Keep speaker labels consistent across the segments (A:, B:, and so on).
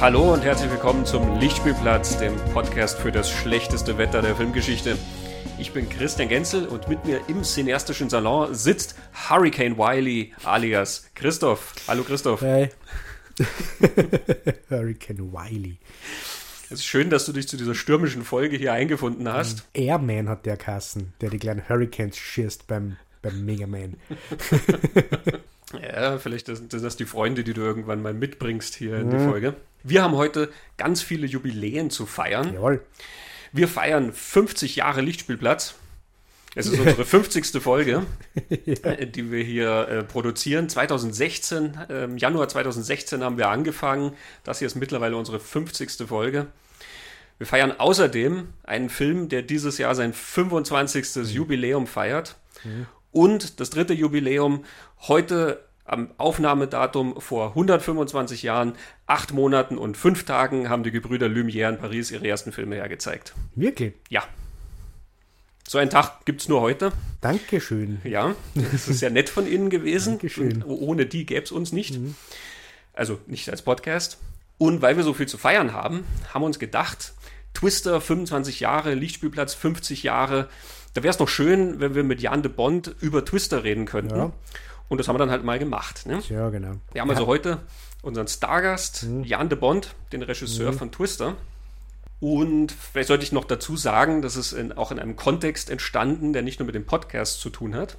A: Hallo und herzlich willkommen zum Lichtspielplatz, dem Podcast für das schlechteste Wetter der Filmgeschichte. Ich bin Christian Genzel und mit mir im cineastischen Salon sitzt Hurricane Wiley alias Christoph. Hallo Christoph.
B: Hey. Hurricane Wiley.
A: Es ist schön, dass du dich zu dieser stürmischen Folge hier eingefunden hast.
B: Airman hat der Kassen, der die kleinen Hurricanes schießt beim, beim Mega Man.
A: Ja, vielleicht sind das die Freunde, die du irgendwann mal mitbringst hier in die Folge. Wir haben heute ganz viele Jubiläen zu feiern.
B: Jawohl.
A: Wir feiern 50 Jahre Lichtspielplatz. Es ist unsere 50. Folge, äh, die wir hier äh, produzieren. 2016, äh, im Januar 2016 haben wir angefangen. Das hier ist mittlerweile unsere 50. Folge. Wir feiern außerdem einen Film, der dieses Jahr sein 25. Jubiläum feiert. Und das dritte Jubiläum heute am Aufnahmedatum vor 125 Jahren, acht Monaten und fünf Tagen haben die Gebrüder Lumière in Paris ihre ersten Filme hergezeigt.
B: Wirklich.
A: Ja. So einen Tag gibt es nur heute.
B: Dankeschön.
A: Ja, das ist sehr nett von Ihnen gewesen.
B: Dankeschön.
A: Und ohne die gäbe es uns nicht. Also nicht als Podcast. Und weil wir so viel zu feiern haben, haben wir uns gedacht, Twister 25 Jahre, Lichtspielplatz 50 Jahre. Da wäre es doch schön, wenn wir mit Jan de Bond über Twister reden könnten.
B: Ja.
A: Und das haben wir dann halt mal gemacht. Ne?
B: Ja, genau.
A: Wir haben also heute unseren Stargast, Jan de Bond, den Regisseur von Twister. Und vielleicht sollte ich noch dazu sagen, dass es in, auch in einem Kontext entstanden, der nicht nur mit dem Podcast zu tun hat.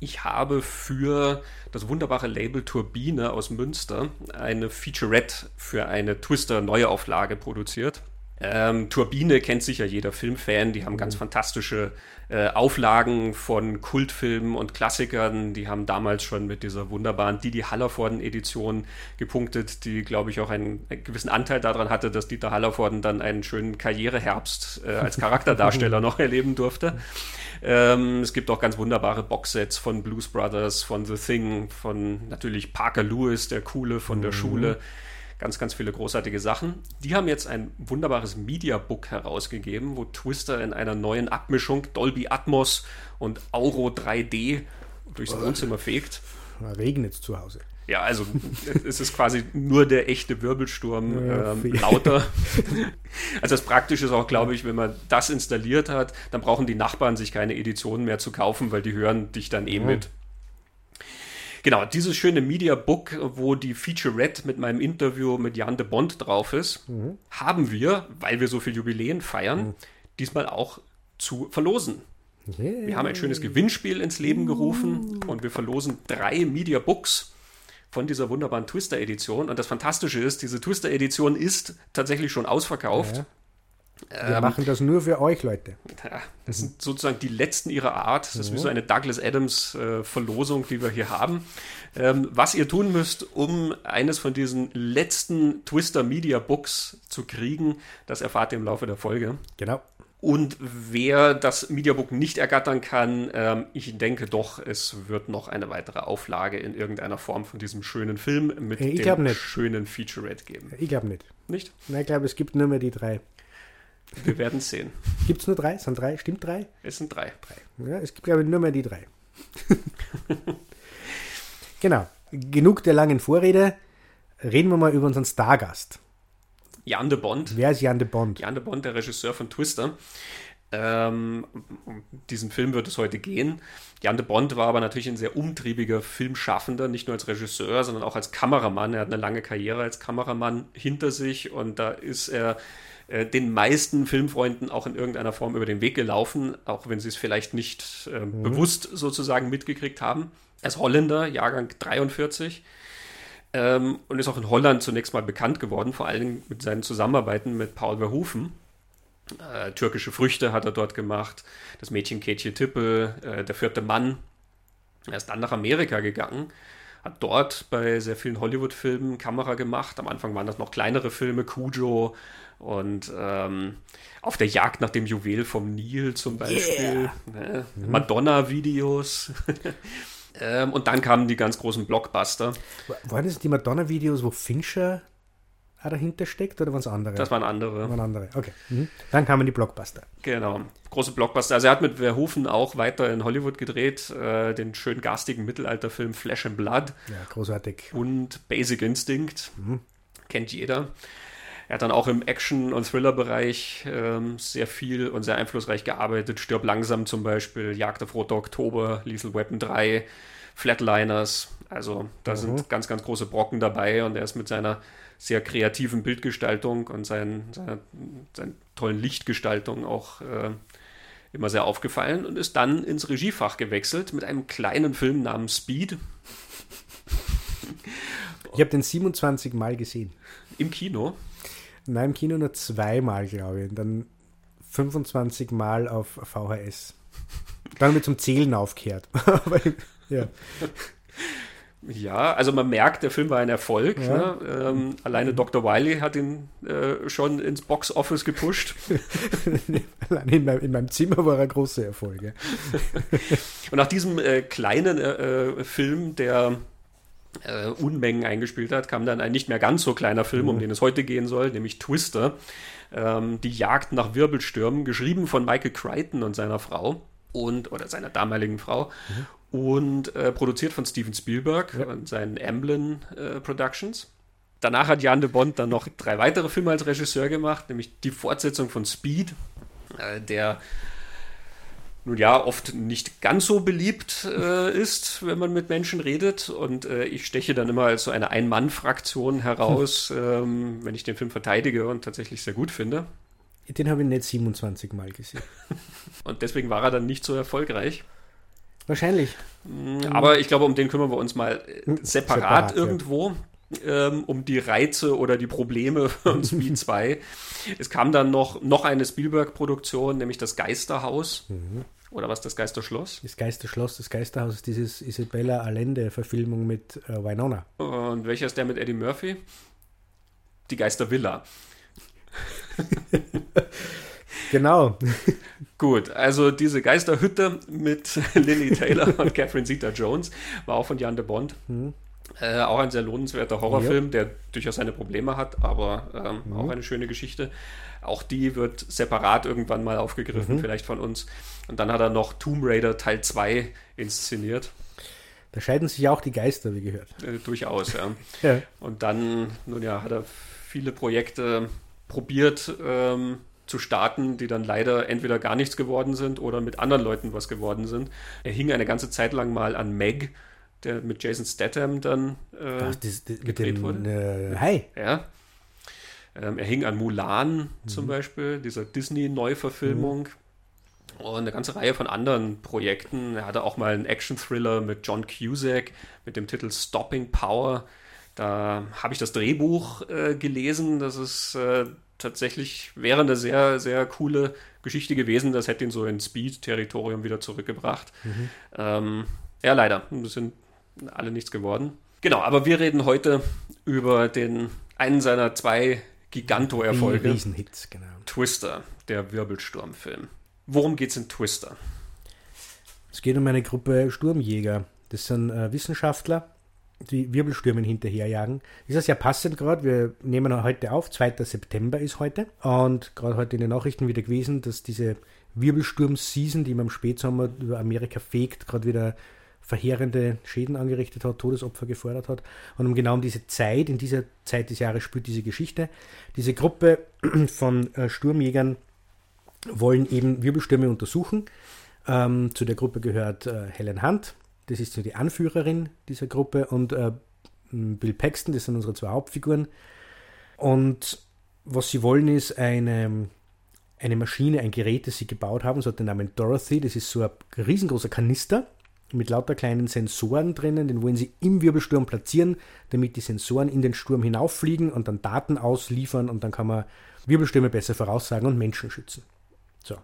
A: Ich habe für das wunderbare Label Turbine aus Münster eine Featurette für eine Twister-Neuauflage produziert. Ähm, Turbine kennt sicher jeder Filmfan. Die haben ganz fantastische äh, Auflagen von Kultfilmen und Klassikern. Die haben damals schon mit dieser wunderbaren Didi Hallervorden-Edition gepunktet, die, glaube ich, auch einen, einen gewissen Anteil daran hatte, dass Dieter Hallervorden dann einen schönen Karriereherbst äh, als Charakterdarsteller noch erleben durfte. Ähm, es gibt auch ganz wunderbare Boxsets von Blues Brothers, von The Thing, von natürlich Parker Lewis, der Coole von der Schule ganz, ganz viele großartige Sachen. Die haben jetzt ein wunderbares Mediabook herausgegeben, wo Twister in einer neuen Abmischung Dolby Atmos und Auro 3D durchs Wohnzimmer fegt.
B: Regnet zu Hause.
A: Ja, also es ist quasi nur der echte Wirbelsturm
B: Ja,
A: ähm, lauter. Also das Praktische ist auch, glaube ich, wenn man das installiert hat, dann brauchen die Nachbarn sich keine Editionen mehr zu kaufen, weil die hören dich dann eh mit. Genau, dieses schöne Media Book, wo die Featurette mit meinem Interview mit Jan de Bond drauf ist, haben wir, weil wir so viel Jubiläen feiern, diesmal auch zu verlosen.
B: Yeah.
A: Wir haben ein schönes Gewinnspiel ins Leben gerufen und wir verlosen drei Media Books von dieser wunderbaren Twister-Edition. Und das Fantastische ist, diese Twister-Edition ist tatsächlich schon ausverkauft.
B: Ja. Wir machen das nur für euch, Leute.
A: Ja, das sind sozusagen die letzten ihrer Art. Das ist wie so eine Douglas Adams äh, Verlosung, die wir hier haben. Ähm, was ihr tun müsst, um eines von diesen letzten Twister Media Books zu kriegen, das erfahrt ihr im Laufe der Folge.
B: Genau.
A: Und wer das Mediabook nicht ergattern kann, ähm, ich denke doch, es wird noch eine weitere Auflage in irgendeiner Form von diesem schönen Film mit
B: Ich
A: dem schönen Featurette geben.
B: Ich glaube nicht.
A: Nicht?
B: Nein, ich glaube, es gibt nur mehr die drei.
A: Wir werden sehen.
B: Gibt es nur drei? Sind drei? Stimmt drei?
A: Es sind drei.
B: Ja, es gibt, glaube ich, nur mehr die drei. genau. Genug der langen Vorrede. Reden wir mal über unseren Stargast.
A: Jan de Bond.
B: Wer ist Jan de Bond?
A: Jan de Bond, der Regisseur von Twister. Ähm, um diesen Film wird es heute gehen. Jan de Bond war aber natürlich ein sehr umtriebiger Filmschaffender, nicht nur als Regisseur, sondern auch als Kameramann. Er hat eine lange Karriere als Kameramann hinter sich und da ist er äh, den meisten Filmfreunden auch in irgendeiner Form über den Weg gelaufen, auch wenn sie es vielleicht nicht äh, bewusst sozusagen mitgekriegt haben. Er ist Holländer, Jahrgang 43 ähm, und ist auch in Holland zunächst mal bekannt geworden, vor allem mit seinen Zusammenarbeiten mit Paul Verhoeven. Äh, türkische Früchte hat er dort gemacht, das Mädchen Ketje Tippe, äh, der vierte Mann. Er ist dann nach Amerika gegangen, hat dort bei sehr vielen Hollywood-Filmen Kamera gemacht. Am Anfang waren das noch kleinere Filme, Cujo und ähm, Auf der Jagd nach dem Juwel vom Nil zum Beispiel, ne? Madonna-Videos. ähm, und dann kamen die ganz großen Blockbuster.
B: Waren das die Madonna-Videos, wo Fincher dahinter steckt oder waren es andere?
A: Das waren andere.
B: waren andere. Okay. Mhm. Dann kamen die Blockbuster.
A: Genau, große Blockbuster. Also er hat mit Verhoeven auch weiter in Hollywood gedreht, äh, den schön garstigen Mittelalterfilm Flesh and Blood
B: Ja, großartig.
A: und Basic Instinct. Kennt jeder. Er hat dann auch im Action- und Thriller-Bereich ähm, sehr viel und sehr einflussreich gearbeitet. Stirb langsam zum Beispiel, Jagd auf Roter Oktober, Lethal Weapon 3, Flatliners. Also da mhm. sind ganz, ganz große Brocken dabei und er ist mit seiner sehr kreativen Bildgestaltung und seinen, seiner, seiner tollen Lichtgestaltung auch äh, immer sehr aufgefallen und ist dann ins Regiefach gewechselt mit einem kleinen Film namens Speed.
B: Ich habe den 27 Mal gesehen.
A: Im Kino?
B: Nein, im Kino nur zweimal, glaube ich. Und dann 25 Mal auf VHS. Dann haben wir zum Zählen aufgehört. ja.
A: Ja, also man merkt, der Film war ein Erfolg. Ja. Ne? Ähm, alleine Dr. Wiley hat ihn äh, schon ins Box-Office gepusht.
B: alleine in, mein, in, meinem Zimmer war er große Erfolg. Ja.
A: Und nach diesem äh, kleinen äh, äh Film, der äh, Unmengen eingespielt hat, kam dann ein nicht mehr ganz so kleiner Film, mhm. um den es heute gehen soll, nämlich Twister. Ähm, die Jagd nach Wirbelstürmen, geschrieben von Michael Crichton und seiner Frau und oder seiner damaligen Frau. Mhm und äh, produziert von Steven Spielberg ja. und seinen Amblin äh, Productions. Danach hat Jan de Bond dann noch drei weitere Filme als Regisseur gemacht, nämlich die Fortsetzung von Speed, äh, der nun ja oft nicht ganz so beliebt äh, ist, wenn man mit Menschen redet. Und äh, ich steche dann immer als so eine Ein-Mann-Fraktion heraus, hm. ähm, wenn ich den Film verteidige und tatsächlich sehr gut finde.
B: Den habe ich nicht 27 Mal gesehen.
A: und deswegen war er dann nicht so erfolgreich.
B: Wahrscheinlich.
A: Mm, aber ich glaube, um den kümmern wir uns mal äh, hm, separat, separat irgendwo. Ja. Ähm, um die Reize oder die Probleme von Speed 2. Es kam dann noch, noch eine Spielberg-Produktion, nämlich das Geisterhaus. Mhm. Oder was, das Geisterschloss?
B: Das Geisterschloss, das Geisterhaus ist dieses Isabella Allende-Verfilmung mit äh, Winona.
A: Und welcher ist der mit Eddie Murphy? Die Geistervilla.
B: Genau.
A: Gut, also diese Geisterhütte mit Lily Taylor und Catherine Zeta-Jones war auch von Jan de Bond. Mhm. Äh, auch ein sehr lohnenswerter Horrorfilm, ja. der durchaus seine Probleme hat, aber ähm, mhm. auch eine schöne Geschichte. Auch die wird separat irgendwann mal aufgegriffen, mhm. vielleicht von uns. Und dann hat er noch Tomb Raider Teil 2 inszeniert.
B: Da scheiden sich auch die Geister, wie gehört.
A: Äh, durchaus, ja. ja. Und dann, nun ja, hat er viele Projekte probiert, ähm, zu starten, die dann leider entweder gar nichts geworden sind oder mit anderen Leuten was geworden sind. Er hing eine ganze Zeit lang mal an Meg, der mit Jason Statham dann äh, Ach, das, das, gedreht dem, wurde.
B: Äh, hi.
A: Ja. Ähm, er hing an Mulan mhm. zum Beispiel, dieser Disney-Neuverfilmung. Mhm. Und eine ganze Reihe von anderen Projekten. Er hatte auch mal einen Action-Thriller mit John Cusack mit dem Titel Stopping Power. Da habe ich das Drehbuch äh, gelesen. Das ist äh, tatsächlich wäre eine sehr, sehr coole Geschichte gewesen. Das hätte ihn so ins Speed-Territorium wieder zurückgebracht. Mhm. Ähm, ja, leider. Das sind alle nichts geworden. Genau, aber wir reden heute über den einen seiner zwei Giganto-Erfolge.
B: Riesenhits, genau.
A: Twister, der Wirbelsturmfilm. Worum geht es in Twister?
B: Es geht um eine Gruppe Sturmjäger. Das sind äh, Wissenschaftler, die Wirbelstürmen hinterherjagen. Ist das ja passend gerade. Wir nehmen heute auf, 2. September ist heute. Und gerade heute in den Nachrichten wieder gewesen, dass diese Wirbelsturm-Season, die man im Spätsommer über Amerika fegt, gerade wieder verheerende Schäden angerichtet hat, Todesopfer gefordert hat. Und um genau um diese Zeit, in dieser Zeit des Jahres spielt diese Geschichte. Diese Gruppe von äh, Sturmjägern wollen eben Wirbelstürme untersuchen. Ähm, zu der Gruppe gehört äh, Helen Hunt, das ist so die Anführerin dieser Gruppe, und äh, Bill Paxton, das sind unsere zwei Hauptfiguren. Und was sie wollen, ist eine, eine Maschine, ein Gerät, das sie gebaut haben, so hat den Namen Dorothy. Das ist so ein riesengroßer Kanister mit lauter kleinen Sensoren drinnen, den wollen sie im Wirbelsturm platzieren, damit die Sensoren in den Sturm hinauffliegen und dann Daten ausliefern und dann kann man Wirbelstürme besser voraussagen und Menschen schützen. So.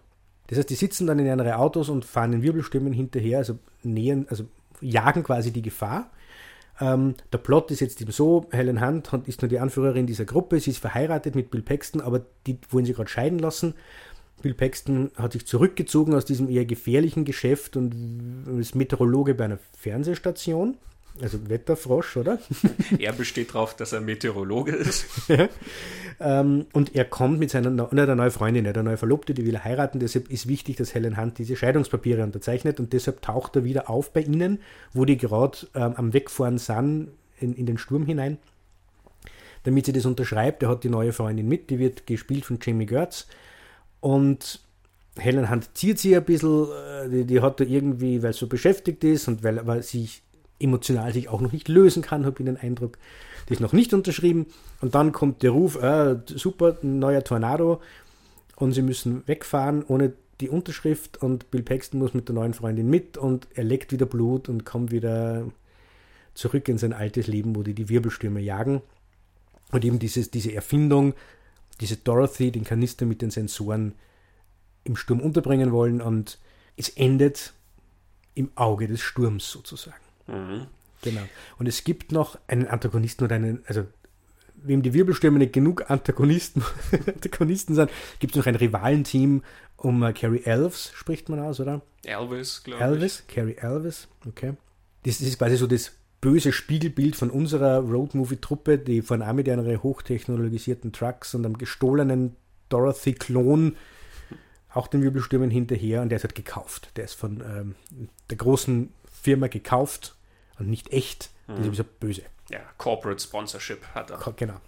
B: Das heißt, die sitzen dann in ihre Autos und fahren den Wirbelstürmen hinterher, also nähern, also jagen quasi die Gefahr. Ähm, der Plot ist jetzt eben so, Helen Hunt ist nur die Anführerin dieser Gruppe, sie ist verheiratet mit Bill Paxton, aber die wollen sie gerade scheiden lassen. Bill Paxton hat sich zurückgezogen aus diesem eher gefährlichen Geschäft und ist Meteorologe bei einer Fernsehstation. Also Wetterfrosch, oder?
A: Er besteht darauf, dass er Meteorologe ist.
B: ähm, und er kommt mit seiner ne, der neuen Freundin, der neue Verlobte, die will er heiraten. Deshalb ist wichtig, dass Helen Hunt diese Scheidungspapiere unterzeichnet. Und deshalb taucht er wieder auf bei ihnen, wo die gerade ähm, am Wegfahren sind, in, in den Sturm hinein damit sie das unterschreibt. Er hat die neue Freundin mit, die wird gespielt von Jamie Gertz. Und Helen Hunt zieht sie ein bisschen, äh, die, die hat da irgendwie, weil sie so beschäftigt ist und weil, weil sie emotional sich auch noch nicht lösen kann, habe ich den Eindruck, die ist noch nicht unterschrieben. Und dann kommt der Ruf, äh, super, ein neuer Tornado und sie müssen wegfahren ohne die Unterschrift und Bill Paxton muss mit der neuen Freundin mit und er leckt wieder Blut und kommt wieder zurück in sein altes Leben, wo die die Wirbelstürme jagen. Und eben dieses, diese Erfindung, diese Dorothy, den Kanister mit den Sensoren im Sturm unterbringen wollen und es endet im Auge des Sturms sozusagen. Mhm. Genau. Und es gibt noch einen Antagonisten oder einen, also wem die Wirbelstürme nicht genug Antagonisten, Antagonisten sind, gibt es noch ein Rivalenteam um uh, Carrie Elves, spricht man aus, oder?
A: Elvis, glaube
B: ich. Elvis, Carrie Elvis, okay. Das, das, ist quasi so das böse Spiegelbild von unserer Roadmovie-Truppe, die von auch mit ihren hochtechnologisierten Trucks und einem gestohlenen Dorothy-Klon auch den Wirbelstürmen hinterher und der ist halt gekauft. Der ist von ähm, der großen Firma gekauft und nicht echt. Das ist so böse.
A: Ja, Corporate Sponsorship hat er.
B: Genau.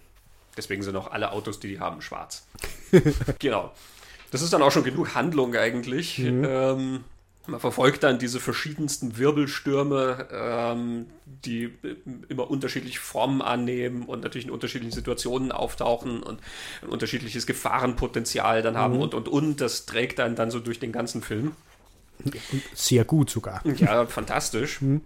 A: Deswegen sind auch alle Autos, die die haben, schwarz. genau. Das ist dann auch schon genug Handlung eigentlich. Mhm. Ähm, man verfolgt dann diese verschiedensten Wirbelstürme, ähm, die immer unterschiedliche Formen annehmen und natürlich in unterschiedlichen Situationen auftauchen und ein unterschiedliches Gefahrenpotenzial dann haben mhm. und und und. Das trägt dann dann so durch den ganzen Film.
B: Sehr gut sogar.
A: Ja, fantastisch. Mhm.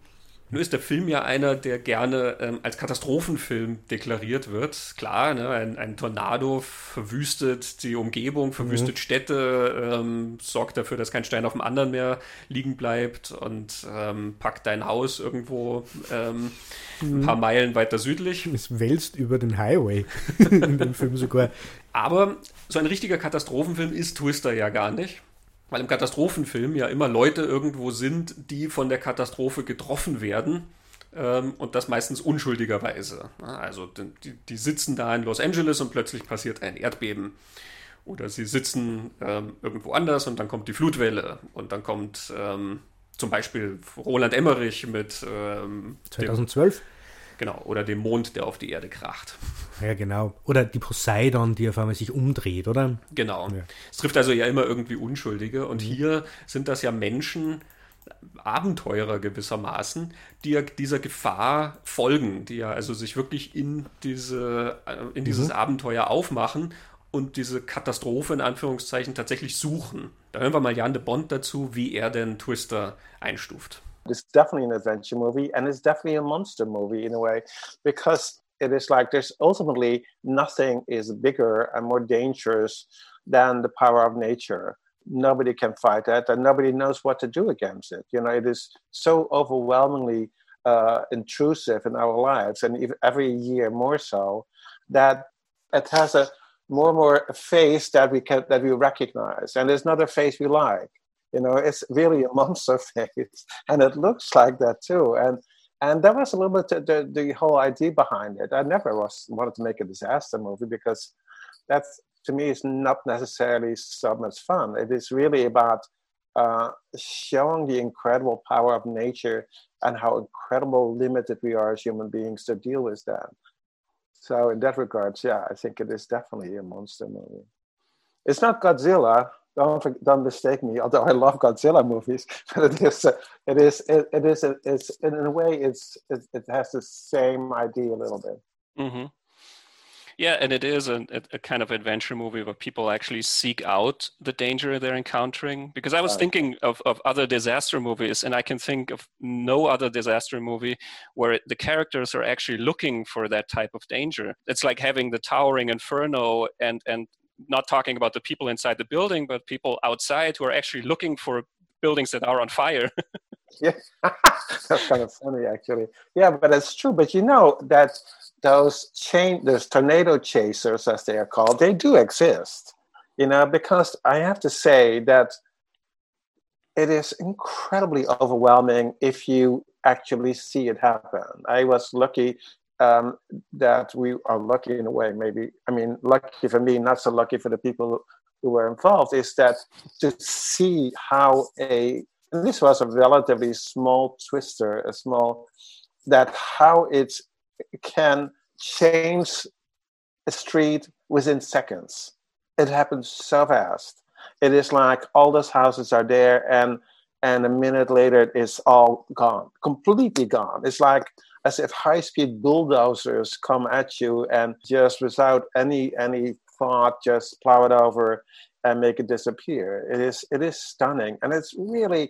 A: Nur ist der Film ja einer, der gerne ähm, als Katastrophenfilm deklariert wird. Klar, ne, ein, ein, Tornado verwüstet die Umgebung, verwüstet mhm. Städte, ähm, sorgt dafür, dass kein Stein auf dem anderen mehr liegen bleibt und ähm, packt dein Haus irgendwo mhm. ein paar Meilen weiter südlich.
B: Es wälzt über den Highway in dem Film sogar.
A: Aber so ein richtiger Katastrophenfilm ist Twister ja gar nicht. Weil im Katastrophenfilm ja immer Leute irgendwo sind, die von der Katastrophe getroffen werden ähm, und das meistens unschuldigerweise. Also die, die, sitzen da in Los Angeles und plötzlich passiert ein Erdbeben. Oder sie sitzen ähm, irgendwo anders und dann kommt die Flutwelle und dann kommt ähm, zum Beispiel Roland Emmerich mit
B: 2012.
A: Dem, Genau, oder dem Mond, der auf die Erde kracht.
B: Ja, genau. Oder die Poseidon, die auf einmal sich umdreht, oder?
A: Genau. Ja. Es trifft also ja immer irgendwie Unschuldige. Und hier sind das ja Menschen, Abenteurer gewissermaßen, die ja dieser Gefahr folgen, die ja also sich wirklich in, diese, äh, in dieses mhm. Abenteuer aufmachen und diese Katastrophe in Anführungszeichen tatsächlich suchen. Da hören wir mal Jan de Bond dazu, wie er den Twister einstuft.
C: It's definitely an adventure movie and it's definitely a monster movie in a way because it is like there's ultimately nothing is bigger and more dangerous than the power of nature. Nobody can fight that and nobody knows what to do against it. You know, it is so overwhelmingly uh, intrusive in our lives and every year more so that it has a more and more face that we can that we recognize and there's not a face we like you know, it's really a monster face, and it looks like that too. And and that was a little bit the, the whole idea behind it. I never was wanted to make a disaster movie because that's to me is not necessarily so much fun. It is really about uh, showing the incredible power of nature and how incredible limited we are as human beings to deal with that. So in that regards, yeah, I think it is definitely a monster movie. It's not Godzilla, don't don't mistake me. Although I love Godzilla movies, but it is it is it, it is a, it's in a way it's it, it, has the same idea a little bit.
A: Mm-hmm. Yeah, and it is a, a, kind of adventure movie where people actually seek out the danger they're encountering. Because I was right. thinking of, of other disaster movies, and I can think of no other disaster movie where the characters are actually looking for that type of danger. It's like having the towering inferno and, and not talking about the people inside the building, but people outside who are actually looking for buildings that are on fire.
C: yeah, that's kind of funny, actually. Yeah, but it's true. But you know that those chain, those tornado chasers, as they are called, they do exist. You know, because I have to say that it is incredibly overwhelming if you actually see it happen. I was lucky um, that we are lucky in a way, maybe, I mean, lucky for me, not so lucky for the people who were involved, is that to see how a, this was a relatively small twister, a small, that how it can change a street within seconds. It happens so fast. It is like all those houses are there, and and a minute later it's all gone, completely gone. It's like as if high-speed bulldozers come at you and just without any any thought just plow it over and make it disappear. It is it is stunning, and it's really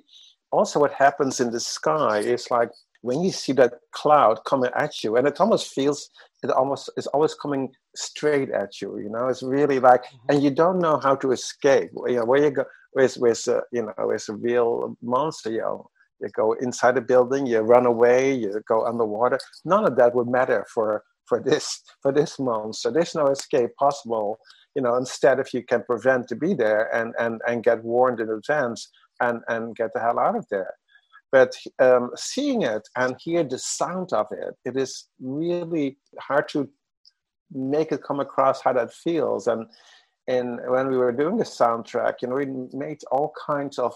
C: also what happens in the sky is like when you see that cloud coming at you, and it almost feels it almost is always coming straight at you. You know, it's really like, mm-hmm. and you don't know how to escape. You know, where you go with with uh, you know with a real monster. You know, you go inside a building, you run away, you go underwater. None of that would matter for for this for this monster. There's no escape possible. You know, instead, if you can prevent to be there and and and get warned in advance and and get the hell out of there. But um, seeing it and hear the sound of it, it is really hard to make it come across how that feels. And and when we were doing the soundtrack, you know, we made all kinds of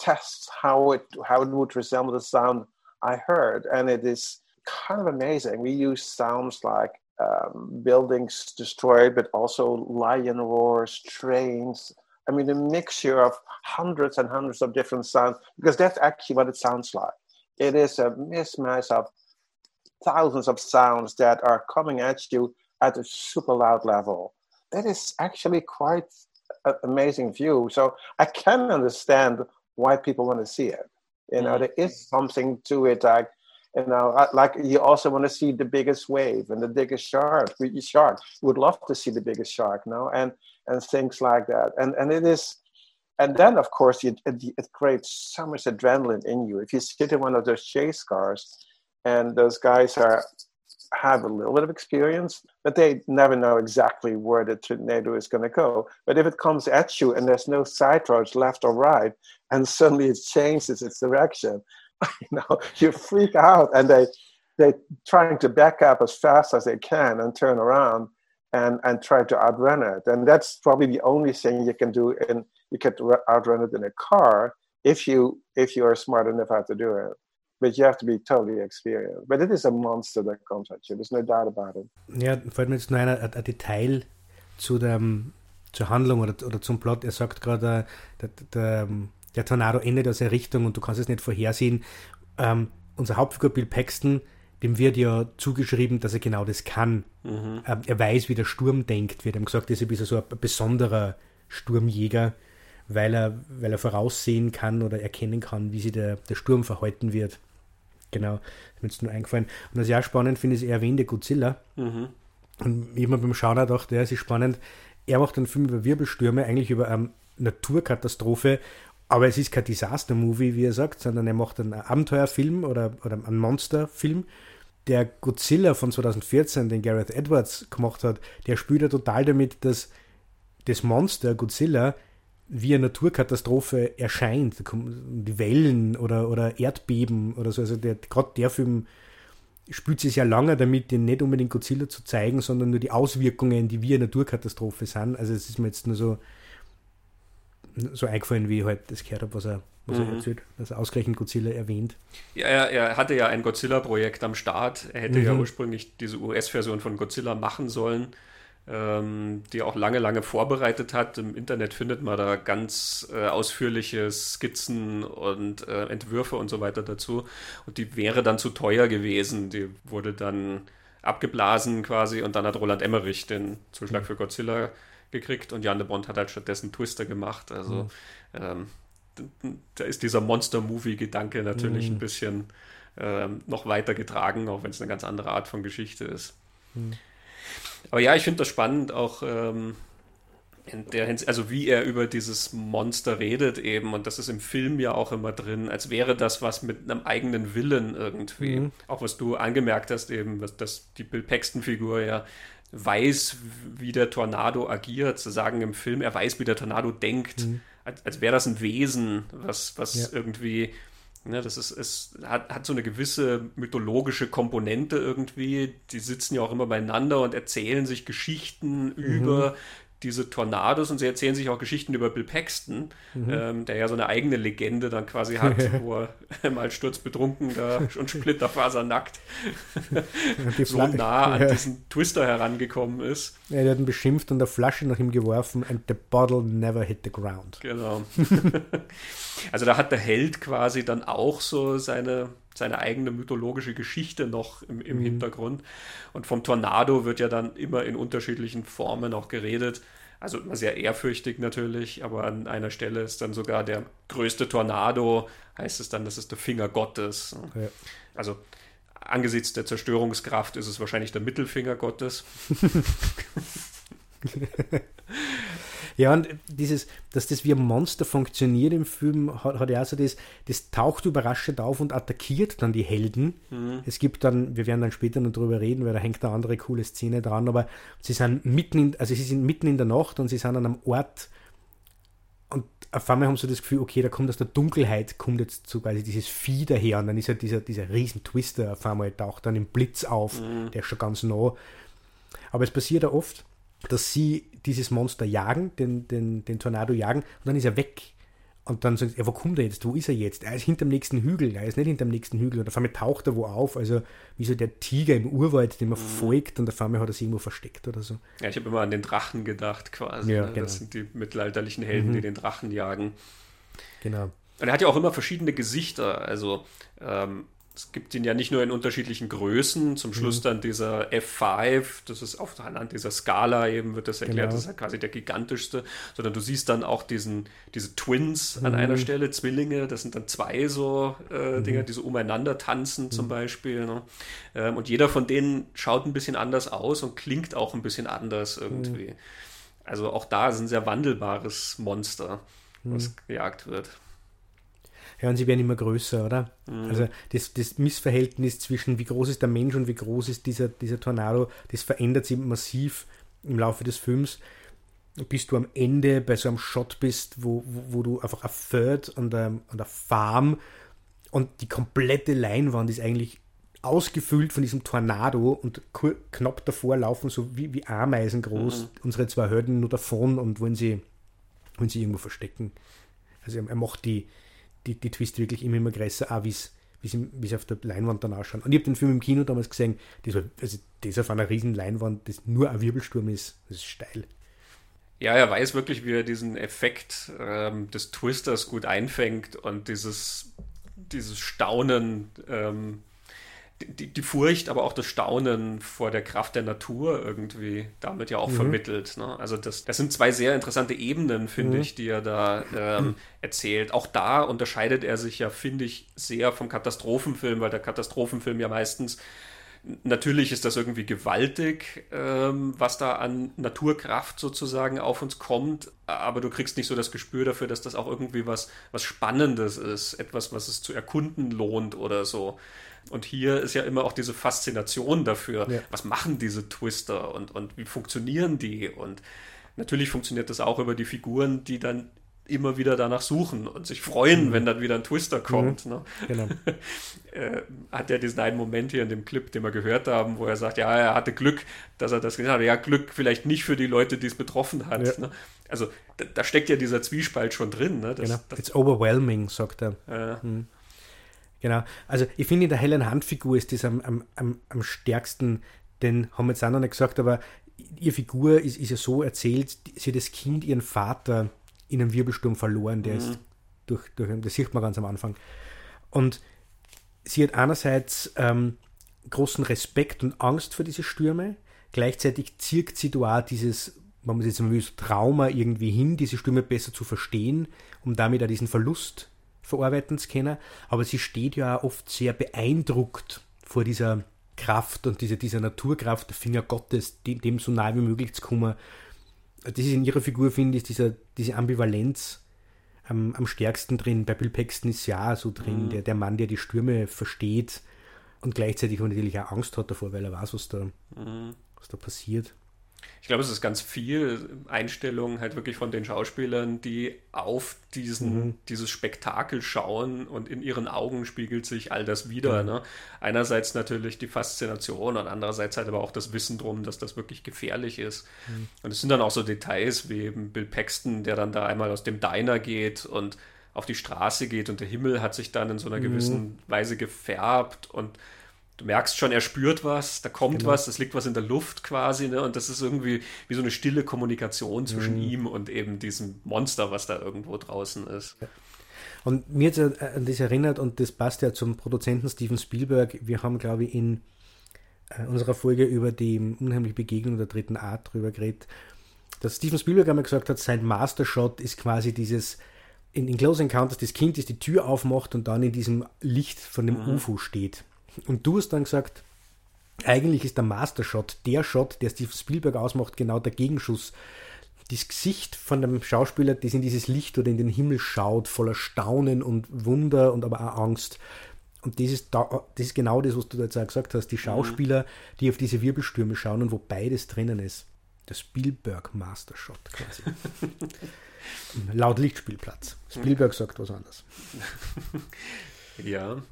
C: tests how it how it would resemble the sound I heard, and it is kind of amazing. We use sounds like um, buildings destroyed, but also lion roars, trains. I mean, a mixture of hundreds and hundreds of different sounds, because that's actually what it sounds like. It is a mismatch of thousands of sounds that are coming at you at a super loud level. That is actually quite an amazing view. So I can understand why people want to see it. You know, mm-hmm. there is something to it. Like, you know, like you also want to see the biggest wave and the biggest shark. Shark would love to see the biggest shark, no, and and things like that. And and it is, and then of course it, it, it creates so much adrenaline in you. If you sit in one of those chase cars, and those guys are have a little bit of experience, but they never know exactly where the tornado is going to go. But if it comes at you and there's no side roads left or right, and suddenly it changes its direction, you know, you freak out, and they they trying to back up as fast as they can and turn around and and try to outrun it. And that's probably the only thing you can do. And you can outrun it in a car if you if you are smart enough how to do it. But you have to be totally experienced. But it is a monster that comes at you. There's no doubt about it.
B: Ja, fällt mir jetzt nur ein, ein, ein Detail zu der, zur Handlung oder, oder zum Plot. Er sagt gerade, der, der, der, Tornado endet aus der Richtung und du kannst es nicht vorhersehen. Ähm, unser Hauptfigur Bill Paxton, dem wird ja zugeschrieben, dass er genau das kann. Mhm. Ähm, er weiß, wie der Sturm denkt. Wird ihm gesagt, deshalb ist er so ein besonderer Sturmjäger, weil er, weil er voraussehen kann oder erkennen kann, wie sich der, der Sturm verhalten wird. Genau, ist mir jetzt nur eingefallen. Und was ich auch spannend finde, ist, er erwähnte Godzilla. Mhm. Und mir beim Schauen auch gedacht, ja, es ist spannend. Er macht einen Film über Wirbelstürme, eigentlich über eine Naturkatastrophe, aber es ist kein Disaster-Movie, wie er sagt, sondern er macht einen Abenteuerfilm oder, oder einen Monsterfilm. Der Godzilla von 2014, den Gareth Edwards gemacht hat, der spielt ja total damit, dass das Monster Godzilla wie eine Naturkatastrophe erscheint, die Wellen oder, oder Erdbeben oder so. Also gerade der Film spielt sich ja lange damit, den nicht unbedingt Godzilla zu zeigen, sondern nur die Auswirkungen, die wie eine Naturkatastrophe sind. Also es ist mir jetzt nur so, so eingefallen, wie ich halt das gehört habe, was er, was mhm. er erzählt, dass er ausgerechnet Godzilla erwähnt.
A: Ja, er, er hatte ja ein Godzilla-Projekt am Start. Er hätte mhm. ja ursprünglich diese US-Version von Godzilla machen sollen ähm, die auch lange, lange vorbereitet hat. Im Internet findet man da ganz äh, ausführliche Skizzen und äh, Entwürfe und so weiter dazu. Und die wäre dann zu teuer gewesen. Die wurde dann abgeblasen quasi und dann hat Roland Emmerich den Zuschlag für Godzilla gekriegt und Jan de Bond hat halt stattdessen Twister gemacht. Also mhm. ähm, da ist dieser Monster-Movie-Gedanke natürlich mhm. ein bisschen ähm, noch weiter getragen, auch wenn es eine ganz andere Art von Geschichte ist. Mhm. Aber ja, ich finde das spannend, auch ähm, in der Hinsicht, also wie er über dieses Monster redet eben, und das ist im Film ja auch immer drin, als wäre das was mit einem eigenen Willen irgendwie. Mhm. Auch was du angemerkt hast, eben, dass die Bill Paxton-Figur ja weiß, wie der Tornado agiert, zu sagen im Film, er weiß, wie der Tornado denkt, mhm. als, als wäre das ein Wesen, was, was ja. irgendwie Ne, das ist, es hat, hat so eine gewisse mythologische Komponente irgendwie. Die sitzen ja auch immer beieinander und erzählen sich Geschichten mhm. über diese Tornados und sie erzählen sich auch Geschichten über Bill Paxton, mhm. ähm, der ja so eine eigene Legende dann quasi hat, wo er mal sturzbetrunken da und splitterfasernackt so nah an diesen Twister herangekommen ist.
B: Ja, der hat ihn beschimpft und eine Flasche nach ihm geworfen and the bottle never hit the ground.
A: Genau. also da hat der Held quasi dann auch so seine seine eigene mythologische Geschichte noch im, im mhm. Hintergrund. Und vom Tornado wird ja dann immer in unterschiedlichen Formen auch geredet. Also immer sehr ehrfürchtig natürlich, aber an einer Stelle ist dann sogar der größte Tornado, heißt es dann, das ist der Finger Gottes. Ja. Also angesichts der Zerstörungskraft ist es wahrscheinlich der Mittelfinger Gottes.
B: Ja, und dieses, dass das wie ein Monster funktioniert im Film, hat, hat ja auch so das, das taucht überraschend auf und attackiert dann die Helden. Mhm. Es gibt dann, wir werden dann später noch drüber reden, weil da hängt eine andere coole Szene dran, aber sie sind mitten in, also sie sind mitten in der Nacht und sie sind an einem Ort auf einmal haben sie das Gefühl, okay, da kommt aus der Dunkelheit, kommt jetzt so quasi dieses Vieh daher und dann ist ja dieser, dieser riesen Twister auf einmal taucht dann im Blitz auf, mhm. der ist schon ganz nah. Aber es passiert ja oft, dass sie dieses Monster jagen, den, den, den Tornado jagen, und dann ist er weg. Und dann sie, ja, wo kommt er jetzt? Wo ist er jetzt? Er ist hinterm nächsten Hügel. Er ist nicht hinterm nächsten Hügel. Und auf einmal taucht er wo auf. Also wie so der Tiger im Urwald, dem man mhm. folgt und auf einmal hat er sich irgendwo versteckt oder so.
A: Ja, ich habe immer an den Drachen gedacht quasi. Ja, ne? genau. Das sind die mittelalterlichen Helden, mhm. die den Drachen jagen.
B: Genau.
A: Und er hat ja auch immer verschiedene Gesichter. Also ähm, es gibt ihn ja nicht nur in unterschiedlichen Größen, zum Schluss mhm. dann dieser F5, das ist auf anhand dieser Skala eben wird das erklärt, genau. das ist ja quasi der gigantischste, sondern du siehst dann auch diesen, diese Twins mhm. an einer Stelle, Zwillinge, das sind dann zwei so äh, mhm. Dinger, die so umeinander tanzen zum mhm. Beispiel. Ne? Ähm, und jeder von denen schaut ein bisschen anders aus und klingt auch ein bisschen anders irgendwie. Mhm. Also auch da ist ein sehr wandelbares Monster, was mhm. gejagt wird.
B: Ja, und sie werden immer größer, oder? Mhm. Also das, das Missverhältnis zwischen wie groß ist der Mensch und wie groß ist dieser, dieser Tornado, das verändert sich massiv im Laufe des Films, bis du am Ende bei so einem Shot bist, wo, wo, wo du einfach ein an der, an der Farm und die komplette Leinwand ist eigentlich ausgefüllt von diesem Tornado und knapp davor laufen so wie, wie Ameisen groß mhm. unsere zwei Hürden nur davon und wollen sie, wollen sie irgendwo verstecken. Also er macht die, die, die Twist wirklich immer, immer größer, auch wie sie auf der Leinwand dann ausschauen. Und ich habe den Film im Kino damals gesehen, das war also das auf einer riesen Leinwand, das nur ein Wirbelsturm ist, das ist steil.
A: Ja, er weiß wirklich, wie er diesen Effekt ähm, des Twisters gut einfängt und dieses, dieses Staunen ähm, die, die, Furcht, aber auch das Staunen vor der Kraft der Natur irgendwie damit ja auch mhm. vermittelt. Ne? Also das, das sind zwei sehr interessante Ebenen, finde mhm. ich, die er da ähm, erzählt. Auch da unterscheidet er sich ja, finde ich, sehr vom Katastrophenfilm, weil der Katastrophenfilm ja meistens Natürlich ist das irgendwie gewaltig, ähm, was da an Naturkraft sozusagen auf uns kommt, aber du kriegst nicht so das Gespür dafür, dass das auch irgendwie was, was Spannendes ist, etwas, was es zu erkunden lohnt oder so. Und hier ist ja immer auch diese Faszination dafür, ja. was machen diese Twister und, und wie funktionieren die? Und natürlich funktioniert das auch über die Figuren, die dann immer wieder danach suchen und sich freuen, mhm. wenn dann wieder ein Twister kommt. Mhm. Ne? Genau. äh, hat er diesen einen Moment hier in dem Clip, den wir gehört haben, wo er sagt, ja, er hatte Glück, dass er das gesagt hat. Ja, Glück vielleicht nicht für die Leute, die es betroffen hat. Ja. Ne? Also da, da, steckt ja dieser Zwiespalt schon drin. Ne?
B: Das, genau. Das, It's overwhelming, sagt er. Äh, mhm. Genau. Also ich finde, in der hellen Handfigur ist das am, am, am, am stärksten, den haben wir jetzt auch noch nicht gesagt, aber ihre Figur ist, ist ja so erzählt, sie hat das Kind ihren Vater in einem Wirbelsturm verloren, der mhm. ist durch, durch, das sieht man ganz am Anfang. Und sie hat einerseits ähm, großen Respekt und Angst vor diese Stürme, gleichzeitig zirkt sie da auch dieses, man jetzt mal will, Trauma irgendwie hin, diese Stürme besser zu verstehen, um damit auch diesen Verlust verarbeiten zu können, aber sie steht ja auch oft sehr beeindruckt vor dieser Kraft und dieser, dieser Naturkraft, der Finger Gottes, dem, dem so nahe wie möglich zu kommen. Das ist in ihrer Figur, finde ich, dieser, diese Ambivalenz am, am stärksten drin. Bei Bill Paxton ist ja so drin, mhm. der, der Mann, der die Stürme versteht und gleichzeitig natürlich auch Angst hat davor, weil er weiß, was da, mhm. was da passiert.
A: Ich glaube, es ist ganz viel Einstellung halt wirklich von den Schauspielern, die auf diesen, mhm. dieses Spektakel schauen und in ihren Augen spiegelt sich all das wieder. Mhm. Ne? Einerseits natürlich die Faszination und andererseits halt aber auch das Wissen drum, dass das wirklich gefährlich ist. Mhm. Und es sind dann auch so Details wie eben Bill Paxton, der dann da einmal aus dem Diner geht und auf die Straße geht und der Himmel hat sich dann in so einer mhm. gewissen Weise gefärbt und du merkst schon, er spürt was, da kommt genau. was, es liegt was in der Luft quasi, ne? Und das ist irgendwie wie so eine stille Kommunikation zwischen mhm. ihm und eben diesem Monster, was da irgendwo draußen ist.
B: Und mir hat an das erinnert, und das passt ja zum Produzenten Steven Spielberg. Wir haben, glaube ich, in äh, unserer Folge über die unheimliche Begegnung der dritten Art drüber geredet, dass Steven Spielberg einmal gesagt hat, sein Mastershot ist quasi dieses in, in Close Encounters das Kind, das die Tür aufmacht und dann in diesem Licht von dem mhm. UFO steht. Und du hast dann gesagt, eigentlich ist der Mastershot der Shot, der Steve Spielberg ausmacht, genau der Gegenschuss. Das Gesicht von dem Schauspieler, das in dieses Licht oder in den Himmel schaut, voller Staunen und Wunder und aber auch Angst. Und das ist, da, das ist genau das, was du jetzt auch gesagt hast. Die mhm. Schauspieler, die auf diese Wirbelstürme schauen und wo beides drinnen ist. Der Spielberg Mastershot quasi. Laut Lichtspielplatz. Spielberg sagt was anderes.
A: ja,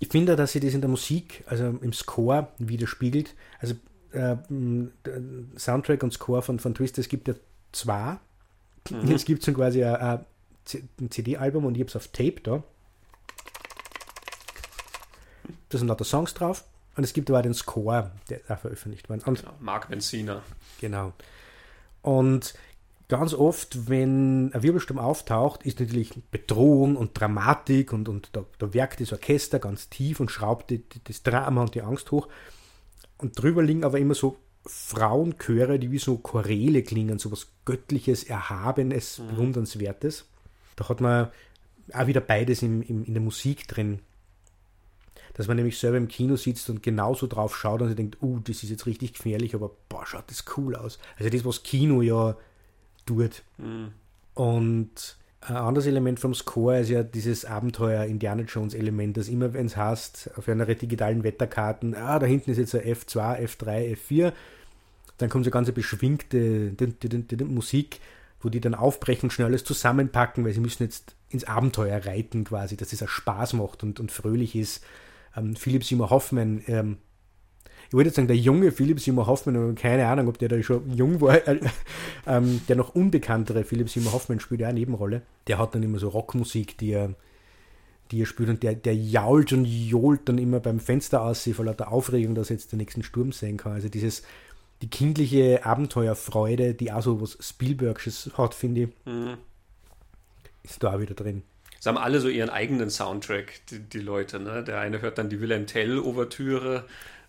B: ich finde, dass sie das in der Musik, also im Score widerspiegelt. Also äh, Soundtrack und Score von, von Twister, es gibt ja zwei. Mhm. Es gibt so quasi ein, ein CD-Album und ich habe es auf Tape da. Da sind lauter Songs drauf. Und es gibt aber auch den Score, der da veröffentlicht wurde. Und,
A: genau, Mark Benziner.
B: Genau. Und ganz oft, wenn ein Wirbelsturm auftaucht, ist natürlich Bedrohung und Dramatik und, und da, da werkt das Orchester ganz tief und schraubt die, die, das Drama und die Angst hoch. Und drüber liegen aber immer so Frauenchöre, die wie so Choräle klingen, so was Göttliches, Erhabenes, mhm. Bewundernswertes. Da hat man auch wieder beides im, im, in der Musik drin. Dass man nämlich selber im Kino sitzt und genauso drauf schaut und sich denkt, uh, das ist jetzt richtig gefährlich, aber boah, schaut das cool aus. Also das, was Kino ja tut. Mhm. Und ein anderes Element vom Score ist ja dieses Abenteuer Indiana Jones Element, dass immer wenn es heißt, auf einer digitalen Wetterkarten, ah, da hinten ist jetzt ein F2, F3, F4, dann kommt so ganz beschwingte Musik, wo die dann aufbrechen, schnell alles zusammenpacken, weil sie müssen jetzt ins Abenteuer reiten quasi, dass es auch Spaß macht und, und fröhlich ist. Ähm, Philipp Seymour Hoffman ähm, ich wollte jetzt sagen, der junge Philipp Seymour Hoffman, keine Ahnung, ob der da schon jung war, äh, ähm, der noch unbekanntere Philipp Seymour Hoffman spielt ja eine Nebenrolle. Der hat dann immer so Rockmusik, die er, die er spielt und der, der jault und johlt dann immer beim Fenster aus, vor lauter Aufregung, dass er jetzt den nächsten Sturm sehen kann. Also dieses, die kindliche Abenteuerfreude, die auch so was Spielbergsches hat, finde ich, mhm. ist da auch wieder drin.
A: Sie haben alle so ihren eigenen Soundtrack, die, die Leute. Ne? Der eine hört dann die Wilhelm Tell-Ouvertüre,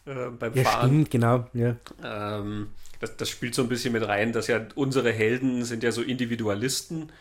A: äh, beim
B: ja,
A: Fahren.
B: Stimmt, genau. Ja.
A: Ähm, das, das, spielt so ein bisschen mit rein, dass ja unsere Helden sind ja so Individualisten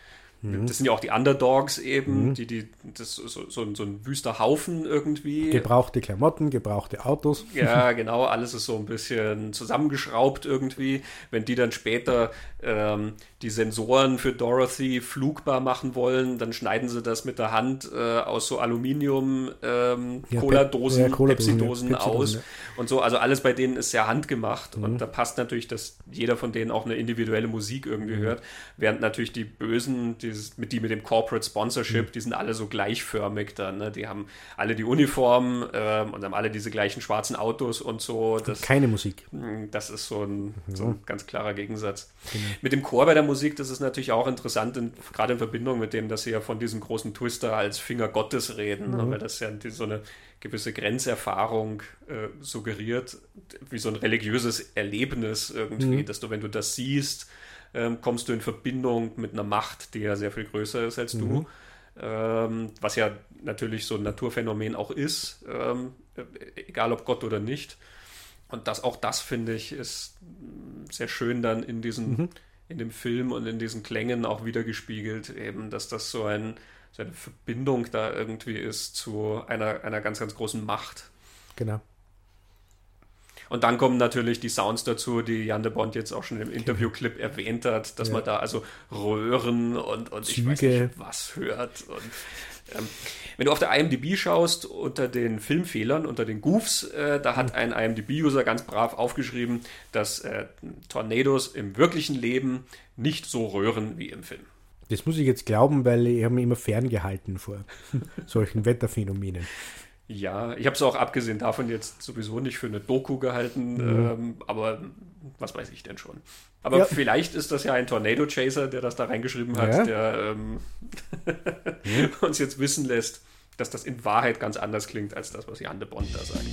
A: Mhm. Das sind ja auch die Underdogs eben, mhm. die, die, das so, so, so, ein wüster Haufen irgendwie.
B: Gebrauchte Klamotten, gebrauchte Autos.
A: Ja, genau, alles ist so ein bisschen zusammengeschraubt irgendwie. Wenn die dann später ähm, die Sensoren für Dorothy flugbar machen wollen, dann schneiden sie das mit der Hand äh, aus so Aluminium ähm, ja, Cola-Dosen, ja, Cola Pepsi-Dosen ja, aus und so. Also alles bei denen ist sehr handgemacht mhm. und da passt natürlich, dass jeder von denen auch eine individuelle Musik irgendwie mhm. hört, während natürlich die Bösen, die dieses, mit die mit dem Corporate Sponsorship, mhm. die sind alle so gleichförmig dann. Ne? Die haben alle die Uniform ähm, und haben alle diese gleichen schwarzen Autos und so.
B: Das, Keine Musik.
A: Hm, das ist so ein, mhm. so ein ganz klarer Gegensatz. Genau. Mit dem Chor bei der Musik, das ist natürlich auch interessant, in, gerade in Verbindung mit dem, dass sie ja von diesem großen Twister als Finger Gottes reden, ne? mhm. weil das ja so eine gewisse Grenzerfahrung äh, suggeriert, wie so ein religiöses Erlebnis irgendwie, mhm. dass du, wenn du das siehst, ähm, kommst du in Verbindung mit einer Macht, die ja sehr viel größer ist als mhm. du. Ähm, was ja natürlich so ein Naturphänomen auch ist, ähm, egal ob Gott oder nicht. Und das, auch das finde ich, ist sehr schön dann in diesen, mhm. in dem Film und in diesen Klängen auch wiedergespiegelt, eben, dass das so, ein, so eine Verbindung da irgendwie ist zu einer, einer ganz, ganz großen Macht.
B: Genau.
A: Und dann kommen natürlich die Sounds dazu, die Jan de Bond jetzt auch schon im Interviewclip erwähnt hat, dass ja. man da also Röhren und, und ich weiß nicht was hört. Und ähm, wenn du auf der IMDb schaust, unter den Filmfehlern, unter den Goofs, äh, da hat ein IMDb-User ganz brav aufgeschrieben, dass äh, Tornados im wirklichen Leben nicht so röhren wie im Film.
B: Das muss ich jetzt glauben, weil ich habe mich immer ferngehalten vor solchen Wetterphänomenen.
A: Ja, ich habe es auch abgesehen davon jetzt sowieso nicht für eine Doku gehalten, mhm. ähm, aber was weiß ich denn schon. Aber ja. vielleicht ist das ja ein Tornado Chaser, der das da reingeschrieben hat, ja. der ähm, mhm. uns jetzt wissen lässt, dass das in Wahrheit ganz anders klingt als das, was Jan de Bond da sagt.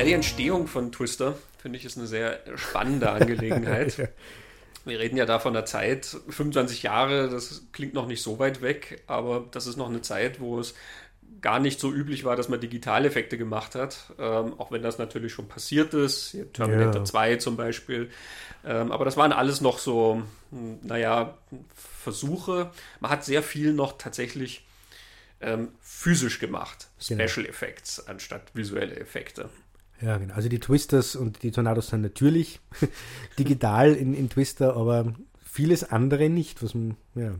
A: Ja, die Entstehung von Twister, finde ich, ist eine sehr spannende Angelegenheit. ja. Wir reden ja da von einer Zeit, 25 Jahre, das klingt noch nicht so weit weg, aber das ist noch eine Zeit, wo es gar nicht so üblich war, dass man Digitaleffekte gemacht hat, ähm, auch wenn das natürlich schon passiert ist, Terminator ja. 2 zum Beispiel. Ähm, aber das waren alles noch so, hm, naja, Versuche. Man hat sehr viel noch tatsächlich ähm, physisch gemacht, genau. Special genau. Effects anstatt visuelle Effekte.
B: Ja, genau. Also die Twisters und die Tornados sind natürlich digital in, in Twister, aber vieles andere nicht, was man, ja.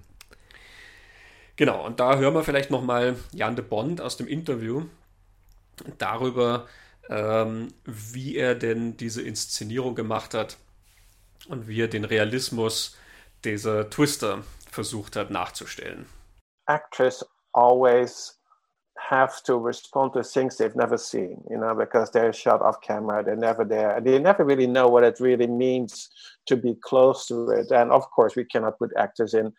A: Genau, und da hören wir vielleicht nochmal Jan de Bond aus dem Interview darüber, ähm, wie er denn diese Inszenierung gemacht hat und wie er den Realismus dieser Twister versucht hat nachzustellen.
C: Actress always have to respond to things they've never seen, you know, because they're shot off camera, they're never there, and they never really know what it really means to be close to it. And of course, we cannot put actors in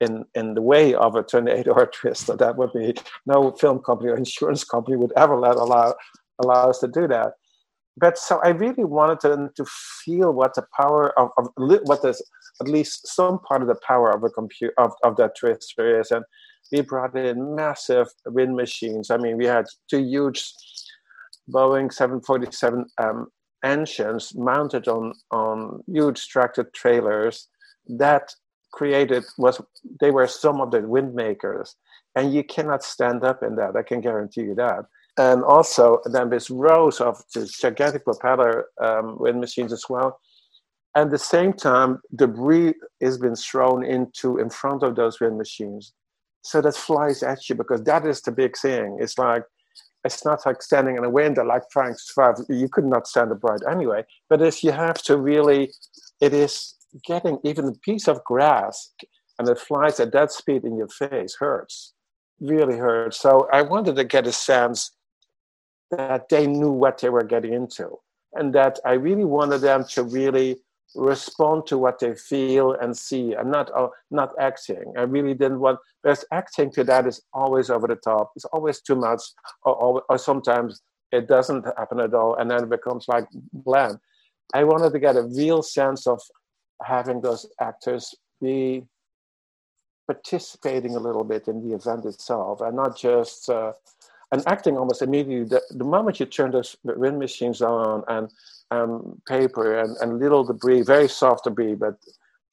C: in in the way of a tornado or a twist. So that would be no film company or insurance company would ever let allow allow us to do that. But so I really wanted them to feel what the power of, of what is at least some part of the power of a computer of, of that twister is and we brought in massive wind machines. I mean, we had two huge Boeing 747 um, engines mounted on, on huge tractor trailers that created was they were some of the wind makers. And you cannot stand up in that i can guarantee you that. And also then this rows of gigantic propeller um, wind machines as well. At the same time debris has been thrown into in front of those wind machines so that flies at you because that is the big thing. It's like it's not like standing in a window like trying to survive. You could not stand upright anyway. But if you have to really, it is getting even a piece of grass and it flies at that speed in your face hurts, really hurts. So I wanted to get a sense that they knew what they were getting into and that I really wanted them to really respond to what they feel and see. And not uh, not acting. I really didn't want because acting to that is always over the top. It's always too much or, or, or, sometimes it doesn't happen at all and then it becomes like bland. I wanted to get a real sense of having those actors be participating a little bit in the event itself and not just uh, and acting almost immediately. The, the moment you turn those wind machines on and um, paper and, and little debris, very soft debris, but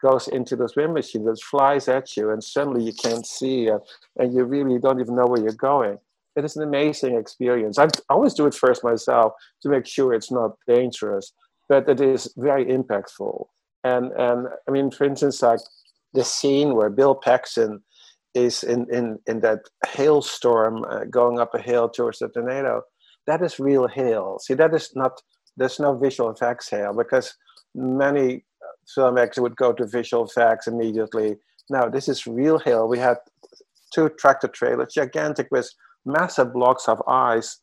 C: goes into those wind machines that flies at you, and suddenly you can't see, uh, and you really don't even know where you're going. It is an amazing experience. I always do it first myself to make sure it's not dangerous, but it is very impactful. And and I mean, for instance, like the scene where Bill Paxton is in in in that hailstorm uh, going up a hill towards the tornado. That is real hail. See, that is not there's no visual effects here because many filmmakers would go to visual effects immediately. No, this is real hail. We had two tractor trailers, gigantic with massive blocks of ice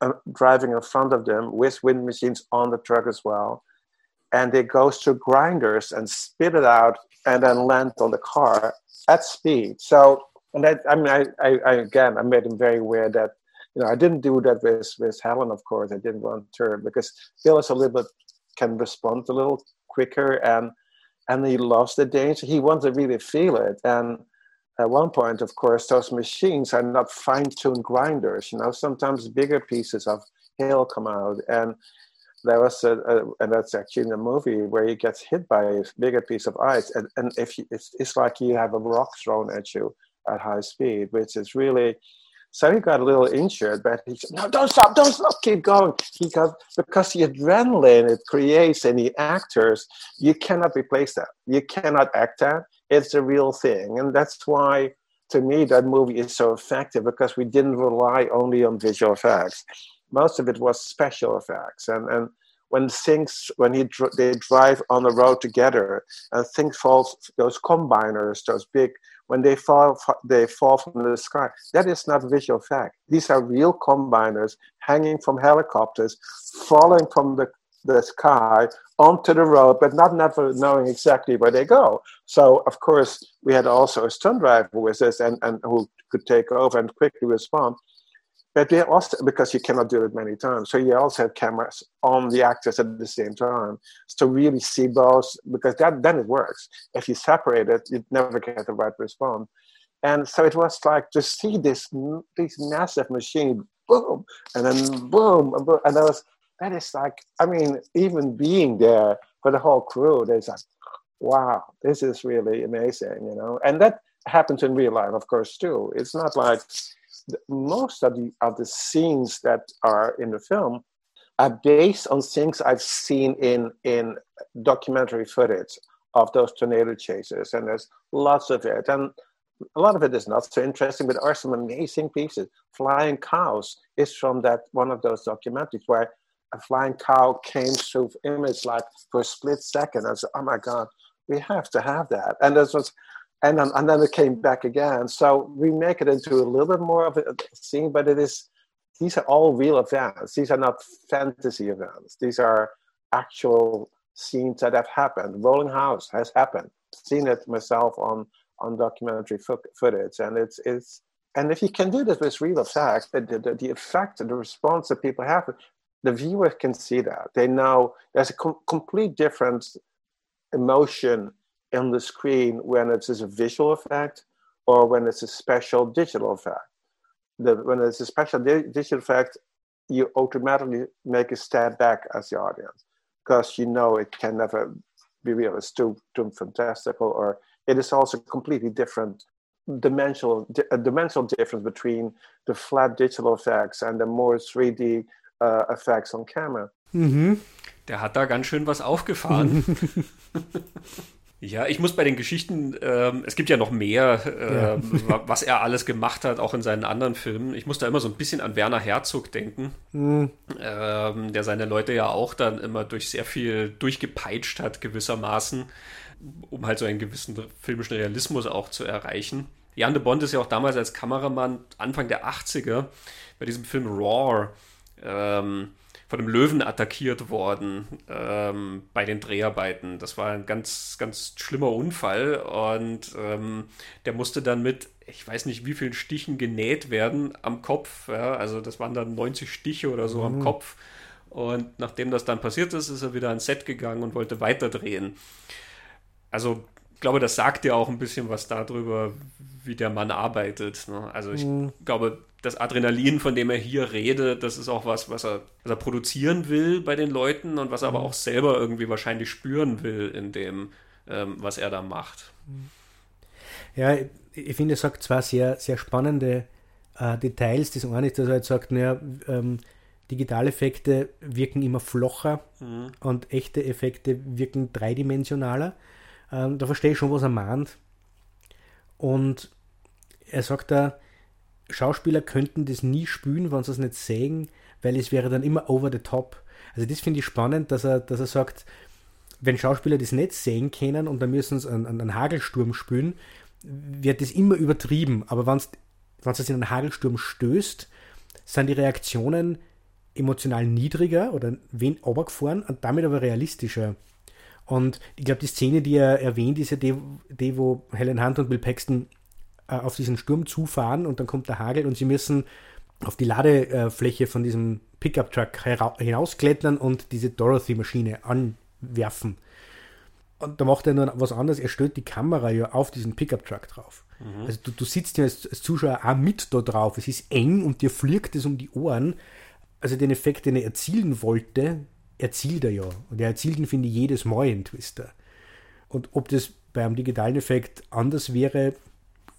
C: uh, driving in front of them with wind machines on the truck as well. And it goes to grinders and spit it out and then land on the car at speed. So, and that, I mean, I, I, I again, I made him very aware that you know, I didn't do that with, with Helen, of course. I didn't want her because Bill is a little bit can respond a little quicker and and he loves the danger. He wants to really feel it. And at one point, of course, those machines are not fine-tuned grinders. You know, sometimes bigger pieces of hail come out. And there was a, a, and that's actually in the movie where he gets hit by a bigger piece of ice and, and if you, it's, it's like you have a rock thrown at you at high speed which is really so he got a little injured but he said no don't stop don't stop keep going. He got because the adrenaline it creates in the actors you cannot replace that. You cannot act that. It's a real thing. And that's why to me that movie is so effective because we didn't rely only on visual effects. Most of it was special effects. And and when things when he they drive on the road together and things fall those combiners those big when they fall they fall from the sky that is not visual effect these are real combiners hanging from helicopters falling from the the sky onto the road, but not never knowing exactly where they go. So of course we had also a stunt driver with us and, and who could take over and quickly respond. But they also because you cannot do it many times, so you also have cameras on the actors at the same time to really see both because that then it works. If you separate it, you never get the right response. And so it was like to see this this massive machine, boom, and then boom, and, boom, and that was that is like I mean, even being there for the whole crew, there's like, wow, this is really amazing, you know. And that happens in real life, of course, too. It's not like most of the of the scenes that are in the film are based on things I've seen in in documentary footage of those tornado chases, and there's lots of it. And a lot of it is not so interesting, but there are some amazing pieces. Flying cows is from that one of those documentaries where a flying cow came through image like for a split second. I said, "Oh my God, we have to have that." And this was and then, and then it came back again. So we make it into a little bit more of a scene, but it is these are all real events. These are not fantasy events. These are actual scenes that have happened. Rolling House has happened. Seen it myself on on documentary fo- footage, and it's it's and if you can do this with real effect, the, the, the effect the response that people have, the viewer can see that. They know there's a com- complete different emotion on the screen when it's a visual effect or when it's a special digital effect. The, when it's a special di- digital effect, you automatically make a step back as the audience because you know it can never be real. It's too, too fantastical, or it is also completely different dimensional a dimensional difference between the flat digital effects and the more 3D uh, effects on camera.
A: Mhm. Der hat da ganz schön was aufgefahren. Ja, ich muss bei den Geschichten, ähm, es gibt ja noch mehr, äh, ja. was er alles gemacht hat, auch in seinen anderen Filmen. Ich muss da immer so ein bisschen an Werner Herzog denken, mhm. ähm, der seine Leute ja auch dann immer durch sehr viel durchgepeitscht hat, gewissermaßen, um halt so einen gewissen filmischen Realismus auch zu erreichen. Jan de Bond ist ja auch damals als Kameramann Anfang der 80er bei diesem Film Roar ähm, von einem Löwen attackiert worden ähm, bei den Dreharbeiten. Das war ein ganz, ganz schlimmer Unfall und ähm, der musste dann mit, ich weiß nicht wie vielen Stichen genäht werden am Kopf. Ja? Also das waren dann 90 Stiche oder so mhm. am Kopf. Und nachdem das dann passiert ist, ist er wieder ans Set gegangen und wollte weiterdrehen. Also ich glaube, das sagt ja auch ein bisschen was darüber, wie der Mann arbeitet. Ne? Also ich mhm. glaube, das Adrenalin, von dem er hier redet, das ist auch was, was er, was er produzieren will bei den Leuten und was er aber mhm. auch selber irgendwie wahrscheinlich spüren will in dem, ähm, was er da macht.
B: Ja, ich finde, er sagt zwei sehr, sehr spannende äh, Details. Das eine ist, dass er halt sagt, naja, ähm, Digitaleffekte wirken immer flocher mhm. und echte Effekte wirken dreidimensionaler. Ähm, da verstehe ich schon, was er meint. Und er sagt da, Schauspieler könnten das nie spielen, wenn sie es nicht sehen, weil es wäre dann immer over the top. Also das finde ich spannend, dass er, dass er sagt, wenn Schauspieler das nicht sehen können und dann müssen sie einen, einen Hagelsturm spielen, wird das immer übertrieben. Aber wenn es in einen Hagelsturm stößt, sind die Reaktionen emotional niedriger oder wen runtergefahren und damit aber realistischer. Und ich glaube, die Szene, die er erwähnt, ist ja die, die wo Helen Hunt und Bill Paxton äh, auf diesen Sturm zufahren und dann kommt der Hagel und sie müssen auf die Ladefläche von diesem Pickup-Truck hinausklettern und diese Dorothy-Maschine anwerfen. Und da macht er nur was anderes, er stellt die Kamera ja auf diesen Pickup-Truck drauf. Mhm. Also du, du sitzt ja als, als, Zuschauer auch mit da drauf. Es ist eng und dir fliegt es um die Ohren. Also den Effekt, den er erzielen wollte, erzielt er ja. Und er erzielt ihn, finde ich, jedes Mal in Twister. Und ob das beim digitalen Effekt anders wäre,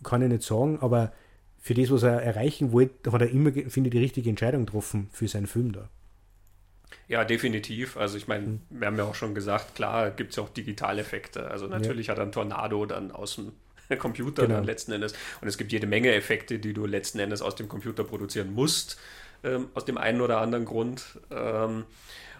B: kann ich nicht sagen, aber für das, was er erreichen wollte, hat er immer, finde ich, die richtige Entscheidung getroffen für seinen Film da.
A: Ja, definitiv. Also ich meine, hm. wir haben ja auch schon gesagt, klar gibt es ja auch Digitaleffekte. Also natürlich ja. hat er ein Tornado dann aus dem Computer genau. dann letzten Endes. Und es gibt jede Menge Effekte, die du letzten Endes aus dem Computer produzieren musst, ähm, aus dem einen oder anderen Grund. Ähm,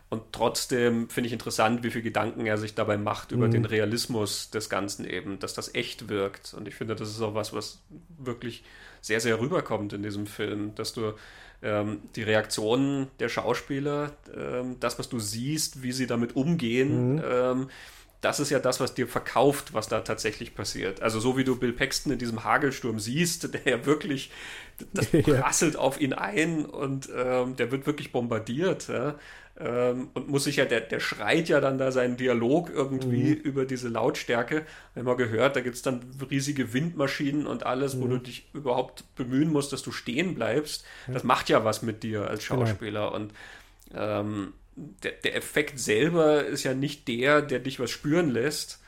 A: und trotzdem finde ich interessant, wie viel Gedanken er sich dabei macht über mhm. den Realismus des Ganzen eben, dass das echt wirkt. Und ich finde, das ist auch was, was wirklich sehr, sehr rüberkommt in diesem Film, dass du ähm, die Reaktionen der Schauspieler, ähm, das, was du siehst, wie sie damit umgehen, mhm. ähm, das ist ja das, was dir verkauft, was da tatsächlich passiert. Also so wie du Bill Paxton in diesem Hagelsturm siehst, der ja wirklich, das prasselt ja. auf ihn ein und ähm, der wird wirklich bombardiert. Ja? Ähm, und muss sich ja, der, der schreit ja dann da seinen Dialog irgendwie mhm. über diese Lautstärke. Wenn man gehört, da gibt es dann riesige Windmaschinen und alles, mhm. wo du dich überhaupt bemühen musst, dass du stehen bleibst. Ja. Das macht ja was mit dir als genau. Schauspieler. Genau. Und ähm, der, der, Effekt selber ist ja nicht der, der dich was spüren lässt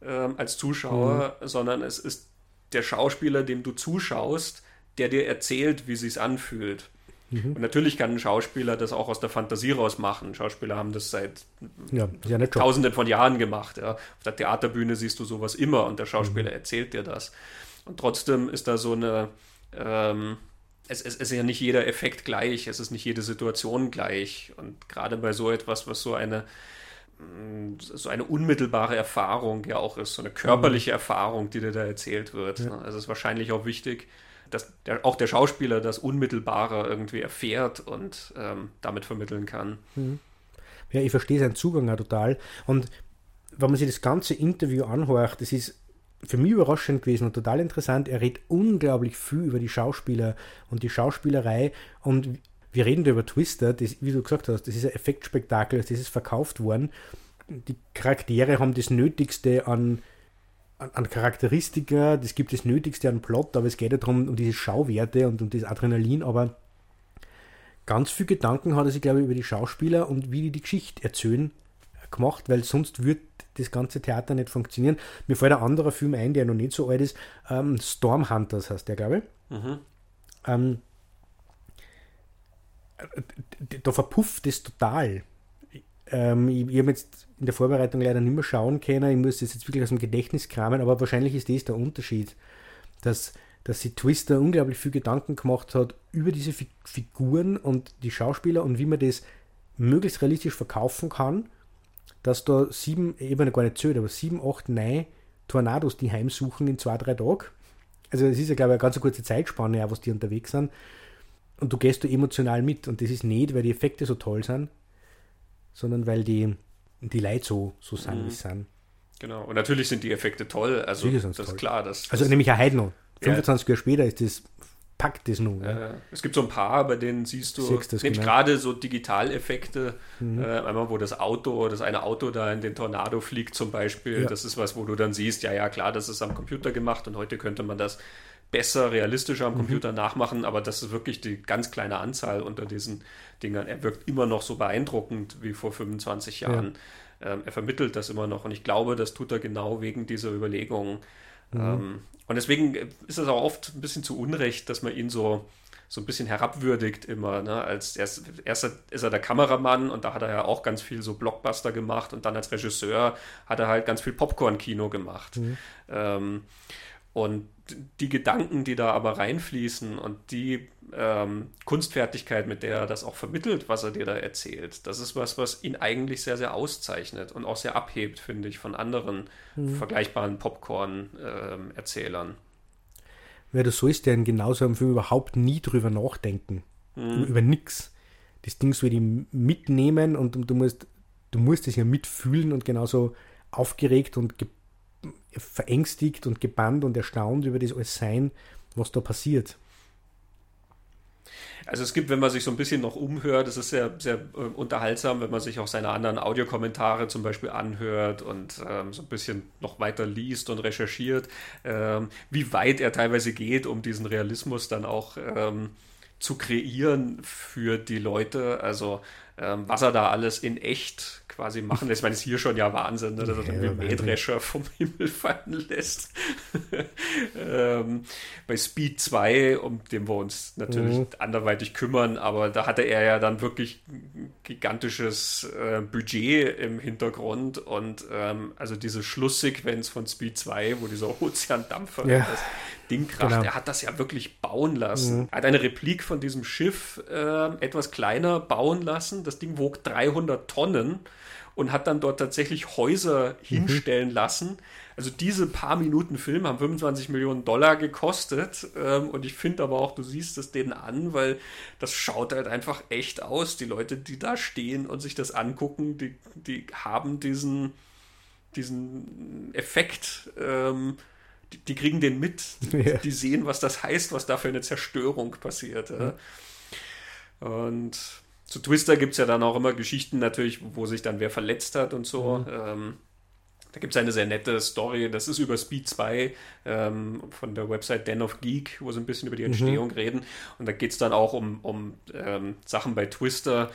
A: ähm, als Zuschauer, mhm. sondern es ist der Schauspieler, dem du zuschaust, der dir erzählt, wie sich's anfühlt. Mhm. Und natürlich kann ein Schauspieler das auch aus der Fantasie raus machen. Schauspieler haben das seit ja, ja tausenden von Jahren gemacht. Ja. Auf der Theaterbühne siehst du sowas immer und der Schauspieler mhm. erzählt dir das. Und trotzdem ist da so eine, ähm, es, es, es, ist ja nicht jeder Effekt gleich, es ist nicht jede Situation gleich. Und gerade bei so etwas, was so eine mm, so eine unmittelbare Erfahrung ja auch ist, so eine körperliche mhm. Erfahrung, die dir da erzählt wird. Ja. Also es ist wahrscheinlich auch wichtig, dass der, auch der Schauspieler das Unmittelbare irgendwie erfährt und ähm, damit vermitteln kann. Mhm.
B: Ja, ich verstehe seinen Zugang auch total. Und wenn man sich das ganze Interview anhört, das ist für mich überraschend gewesen und total interessant. Er redet unglaublich viel über die Schauspieler und die Schauspielerei und wir reden da über Twister, das, wie du gesagt hast, das ist ein Effektspektakel, das ist verkauft worden. Die Charaktere haben das Nötigste an an, an Charakteristika, das gibt das Nötigste an Plot, aber es geht ja darum, um diese Schauwerte und um das Adrenalin, aber ganz viel Gedanken hat er sich, glaube ich, über die Schauspieler und wie die die Geschichte erzählen gemacht, weil sonst wird das ganze Theater nicht funktionieren. Mir fällt ein anderer Film ein, der noch nicht so alt ist, ähm, Storm Hunters heißt der, glaube ich. Mhm. Ähm, da verpufft es total. Ähm, ich, ich habe jetzt in der Vorbereitung leider nicht mehr schauen können. Ich muss das jetzt wirklich aus dem Gedächtnis kramen, aber wahrscheinlich ist das der Unterschied, dass, dass sie Twister unglaublich viel Gedanken gemacht hat über diese Fi Figuren und die Schauspieler und wie man das möglichst realistisch verkaufen kann, dass da sieben, eben gar nicht zählt, aber sieben, acht, neun Tornados die heimsuchen in zwei, drei Tagen. Also es ist ja, glaube ich, eine ganz kurze Zeitspanne, auch, was die unterwegs sind. Und du gehst da emotional mit. Und das ist nicht, weil die Effekte so toll sind, sondern weil die, die Leute so, so sind, mhm. wie sie sind.
A: Genau, und natürlich sind die Effekte toll, also das toll. ist klar. Das,
B: also nämlich auch heute noch. 25 ja. Jahre später ist das packt das nun.
A: Ja. Es gibt so ein paar, bei denen siehst du siehst nämlich genau. gerade so Digitaleffekte, mhm. äh, einmal wo das Auto, das eine Auto da in den Tornado fliegt zum Beispiel, ja. das ist was, wo du dann siehst, ja, ja, klar, das ist am Computer gemacht und heute könnte man das besser, realistischer am mhm. Computer nachmachen, aber das ist wirklich die ganz kleine Anzahl unter diesen Dingern. Er wirkt immer noch so beeindruckend wie vor 25 Jahren. Ja. Ähm, er vermittelt das immer noch und ich glaube, das tut er genau wegen dieser Überlegungen. Mhm. Ähm, und deswegen ist es auch oft ein bisschen zu Unrecht, dass man ihn so, so ein bisschen herabwürdigt immer. Ne? Als erst, erst ist er der Kameramann und da hat er ja auch ganz viel so Blockbuster gemacht und dann als Regisseur hat er halt ganz viel Popcorn-Kino gemacht. Mhm. Ähm, und die Gedanken, die da aber reinfließen und die ähm, Kunstfertigkeit, mit der er das auch vermittelt, was er dir da erzählt, das ist was, was ihn eigentlich sehr, sehr auszeichnet und auch sehr abhebt, finde ich, von anderen mhm. vergleichbaren Popcorn-Erzählern. Ähm,
B: Wer das so ist, der in genauso einem Film überhaupt nie drüber nachdenken. Mhm. Über nichts. Das Ding so die mitnehmen und, und du musst du musst es ja mitfühlen und genauso aufgeregt und ge verängstigt und gebannt und erstaunt über das alles sein, was da passiert.
A: Also es gibt, wenn man sich so ein bisschen noch umhört, es ist sehr, sehr äh, unterhaltsam, wenn man sich auch seine anderen Audiokommentare zum Beispiel anhört und ähm, so ein bisschen noch weiter liest und recherchiert, ähm, wie weit er teilweise geht, um diesen Realismus dann auch ähm, zu kreieren für die Leute. Also ähm, was er da alles in echt quasi machen lässt. Ich meine, es ist hier schon ja Wahnsinn, ne, dass er irgendwie Mähdrescher vom Himmel fallen lässt. ähm, bei Speed 2, um den wir uns natürlich mhm. anderweitig kümmern, aber da hatte er ja dann wirklich ein gigantisches äh, Budget im Hintergrund und ähm, also diese Schlusssequenz von Speed 2, wo dieser Ozeandampfer ja. das Ding kracht, genau. er hat das ja wirklich bauen lassen. Mhm. Er hat eine Replik von diesem Schiff äh, etwas kleiner bauen lassen. Das Ding wog 300 Tonnen und hat dann dort tatsächlich Häuser mhm. hinstellen lassen. Also diese paar Minuten Film haben 25 Millionen Dollar gekostet ähm, und ich finde aber auch, du siehst es denen an, weil das schaut halt einfach echt aus. Die Leute, die da stehen und sich das angucken, die, die haben diesen, diesen Effekt. Ähm, die, die, kriegen den mit. Ja. Die sehen, was das heißt, was da für eine Zerstörung passiert. Ja. Und zu Twister gibt es ja dann auch immer Geschichten natürlich, wo sich dann wer verletzt hat und so. Mhm. Ähm, da gibt es eine sehr nette Story, das ist über Speed 2 ähm, von der Website Den of Geek, wo sie ein bisschen über die mhm. Entstehung mhm. reden. Und da geht es dann auch um, um ähm, Sachen bei Twister,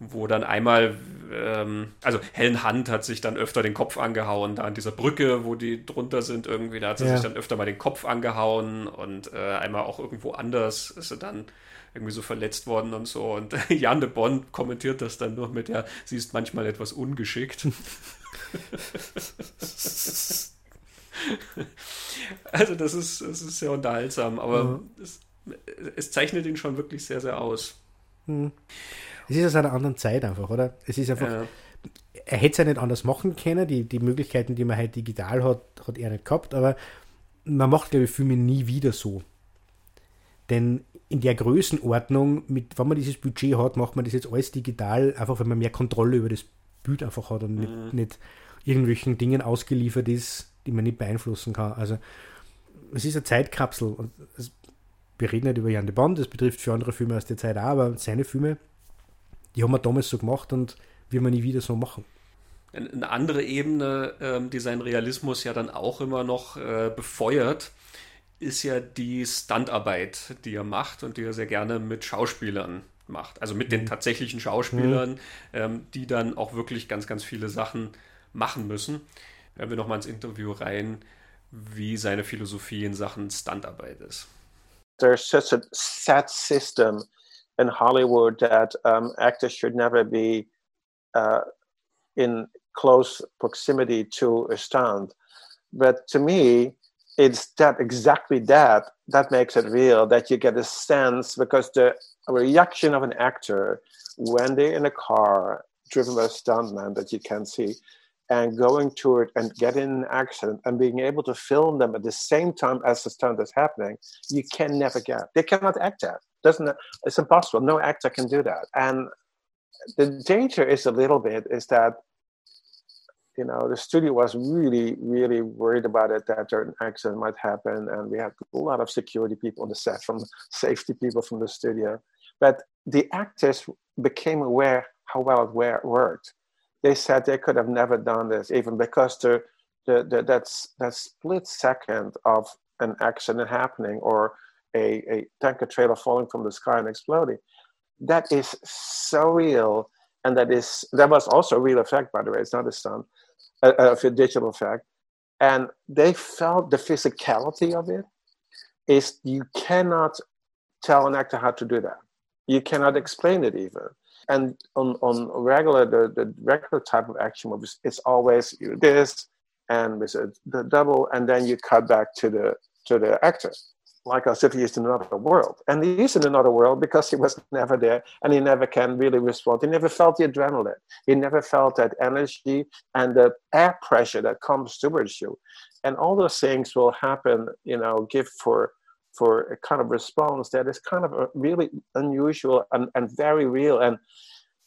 A: wo dann einmal, ähm, also Helen Hunt hat sich dann öfter den Kopf angehauen, da an dieser Brücke, wo die drunter sind irgendwie, da hat sie ja. sich dann öfter mal den Kopf angehauen und äh, einmal auch irgendwo anders ist sie dann irgendwie so verletzt worden und so. Und Jan de Bond kommentiert das dann nur mit, ja, sie ist manchmal etwas ungeschickt. also das ist, das ist sehr unterhaltsam, aber mhm. es, es, zeichnet ihn schon wirklich sehr, sehr aus.
B: Mhm. Es ist aus einer anderen Zeit einfach, oder? Es ist einfach, ja. er hätte es ja nicht anders machen können, die, die Möglichkeiten, die man halt digital hat, hat er nicht gehabt, aber man macht, glaube ich, Filme nie wieder so. Denn in der Größenordnung, mit, wenn man dieses Budget hat, macht man das jetzt alles digital, einfach weil man mehr Kontrolle über das Bild einfach hat und mhm. nicht, nicht irgendwelchen Dingen ausgeliefert ist, die man nicht beeinflussen kann. Also es ist eine Zeitkapsel und es, wir reden nicht über Jan de Bond, das betrifft für andere Filme aus der Zeit auch, aber seine Filme, die haben wir damals so gemacht und wir man nie wieder so machen.
A: Eine andere Ebene, ähm, die seinen Realismus ja dann auch immer noch äh, befeuert, ist ja die Standarbeit, die er macht und die er sehr gerne mit Schauspielern macht. Also mit den mhm. tatsächlichen Schauspielern, mhm. ähm, die dann auch wirklich ganz, ganz viele Sachen machen müssen. Hören wir nochmal ins Interview rein, wie seine Philosophie in Sachen Standarbeit ist.
C: There's such a set system in Hollywood that um, actors should never be uh, in close proximity to a stunt. But to me, it's that exactly that that makes it real that you get a sense because the reaction of an actor when they're in a car driven by a stuntman that you can see and going to it and getting an accident and being able to film them at the same time as the stunt is happening you can never get they cannot act that. Doesn't it's impossible. No actor can do that. And the danger is a little bit is that you know, the studio was really, really worried about it that an accident might happen, and we had a lot of security people on the set, from safety people from the studio. But the actors became aware how well it worked. They said they could have never done this, even because the, the, the that's that split second of an accident happening or a, a tanker trailer falling from the sky and exploding, that is so real, and that is that was also a real effect, by the way. It's not a stunt of a digital effect. And they felt the physicality of it is you cannot tell an actor how to do that. You cannot explain it even. And on, on regular, the, the regular type of action movies, it's always you this and with a, the double, and then you cut back to the to the actor like as if he's in another world. And he is in another world because he was never there and he never can really respond. He never felt the adrenaline. He never felt that energy and the air pressure that comes towards you. And all those things will happen, you know, give for for a kind of response that is kind of really unusual and, and very real. And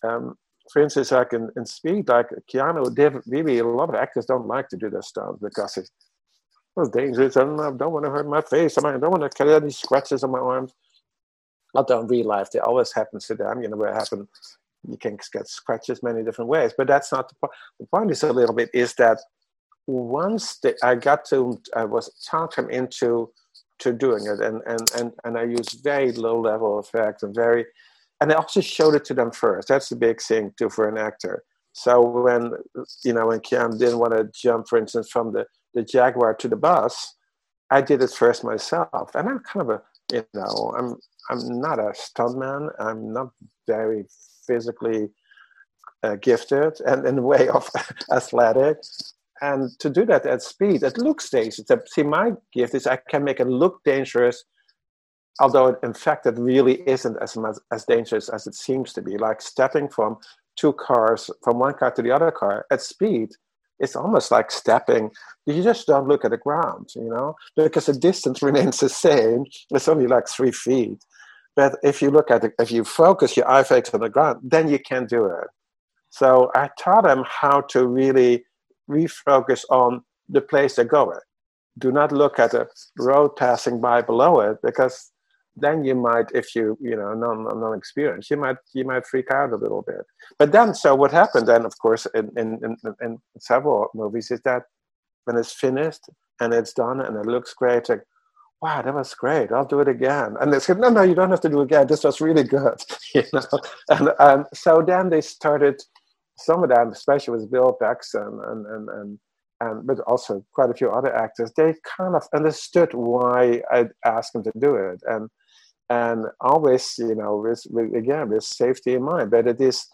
C: um, for instance, like in, in Speed, like Keanu, David, a lot of actors don't like to do this stuff because it's was dangerous. Um, I don't, I don't want to hurt my face. I don't want to get any scratches on my arms. Although in real life, it always happens to them. You know, where it happen, you can get scratches many different ways. But that's not the point. The point is a little bit is that once the, I got to, I was turned into to doing it, and and and and I use very low level effects and very, and I also showed it to them first. That's the big thing too for an actor. So when you know when Kian didn't want to jump, for instance, from the the Jaguar to the bus, I did it first myself, and I'm kind of a you know I'm I'm not a stuntman. I'm not very physically uh, gifted and in the way of athletic. And to do that at speed, it looks dangerous. See, my gift is I can make it look dangerous, although in fact it really isn't as much as dangerous as it seems to be. Like stepping from two cars, from one car to the other car at speed, it's almost like stepping. You just don't look at the ground, you know, because the distance remains the same. It's only like three feet. But if you look at it, if you focus your eye focus on the ground, then you can do it. So I taught them how to really refocus on the place they're going. Do not look at the road passing by below it because then you might, if you you know non non experience, you might you might freak out a little bit. But then, so what happened then, of course, in in, in, in several movies is that when it's finished and it's done and it looks great, like wow, that was great. I'll do it again. And they said, no, no, you don't have to do it again. This was really good, you know. And, and so then they started some of them, especially with Bill Paxton and, and, and, and, but also quite a few other actors, they kind of understood why I asked them to do it. And, and always, you know, with, with, again, with safety in mind, but it is,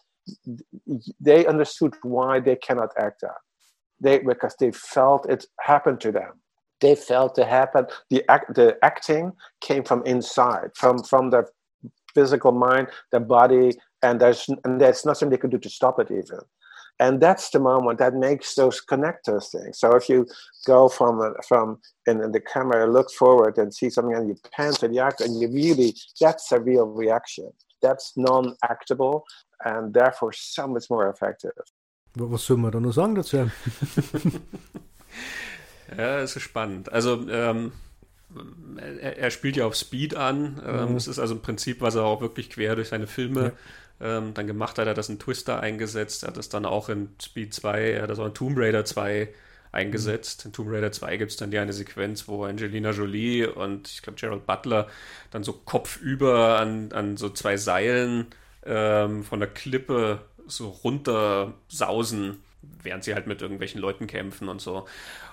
C: they understood why they cannot act out. They, because they felt it happened to them. They felt it happened. The, act, the acting came from inside, from, from the physical mind, the body, and there's and there's nothing they could do to stop it even and that's the moment that makes those connectors things so if you go from from in, in the camera look forward and see something and you pan to the actor and you really that's a real reaction. That's non-actable and therefore so much more effective.
B: Was soll man da noch sagen dazu
A: ja es ist spannend. Also ähm er, er, spielt ja auf Speed an. Ähm, mhm. Es ist also im Prinzip, was er auch wirklich quer durch seine Filme ja ähm, dann gemacht hat. Er das in Twister eingesetzt, er hat das dann auch in Speed 2, er hat das auch in Tomb Raider 2 eingesetzt. In Tomb Raider 2 gibt es dann ja eine Sequenz, wo Angelina Jolie und ich glaube Gerald Butler dann so kopfüber an, an so zwei Seilen ähm, von der Klippe so runter sausen, während sie halt mit irgendwelchen Leuten kämpfen und so.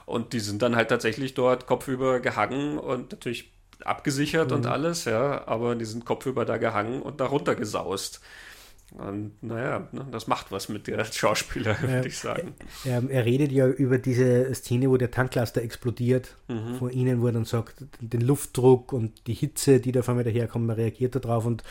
A: Und die sind dann halt tatsächlich dort kopfüber gehangen und natürlich abgesichert mhm. und alles, ja, aber die sind kopfüber da gehangen und da runter gesaust. Und naja, ne, das macht was mit der Schauspieler, würde ja, ich sagen.
B: Er, er, redet ja über diese Szene, wo der Tanklaster explodiert mhm. vor ihnen, wo er dann sagt, den Luftdruck und die Hitze, die da auf einmal daherkommt, man reagiert darauf und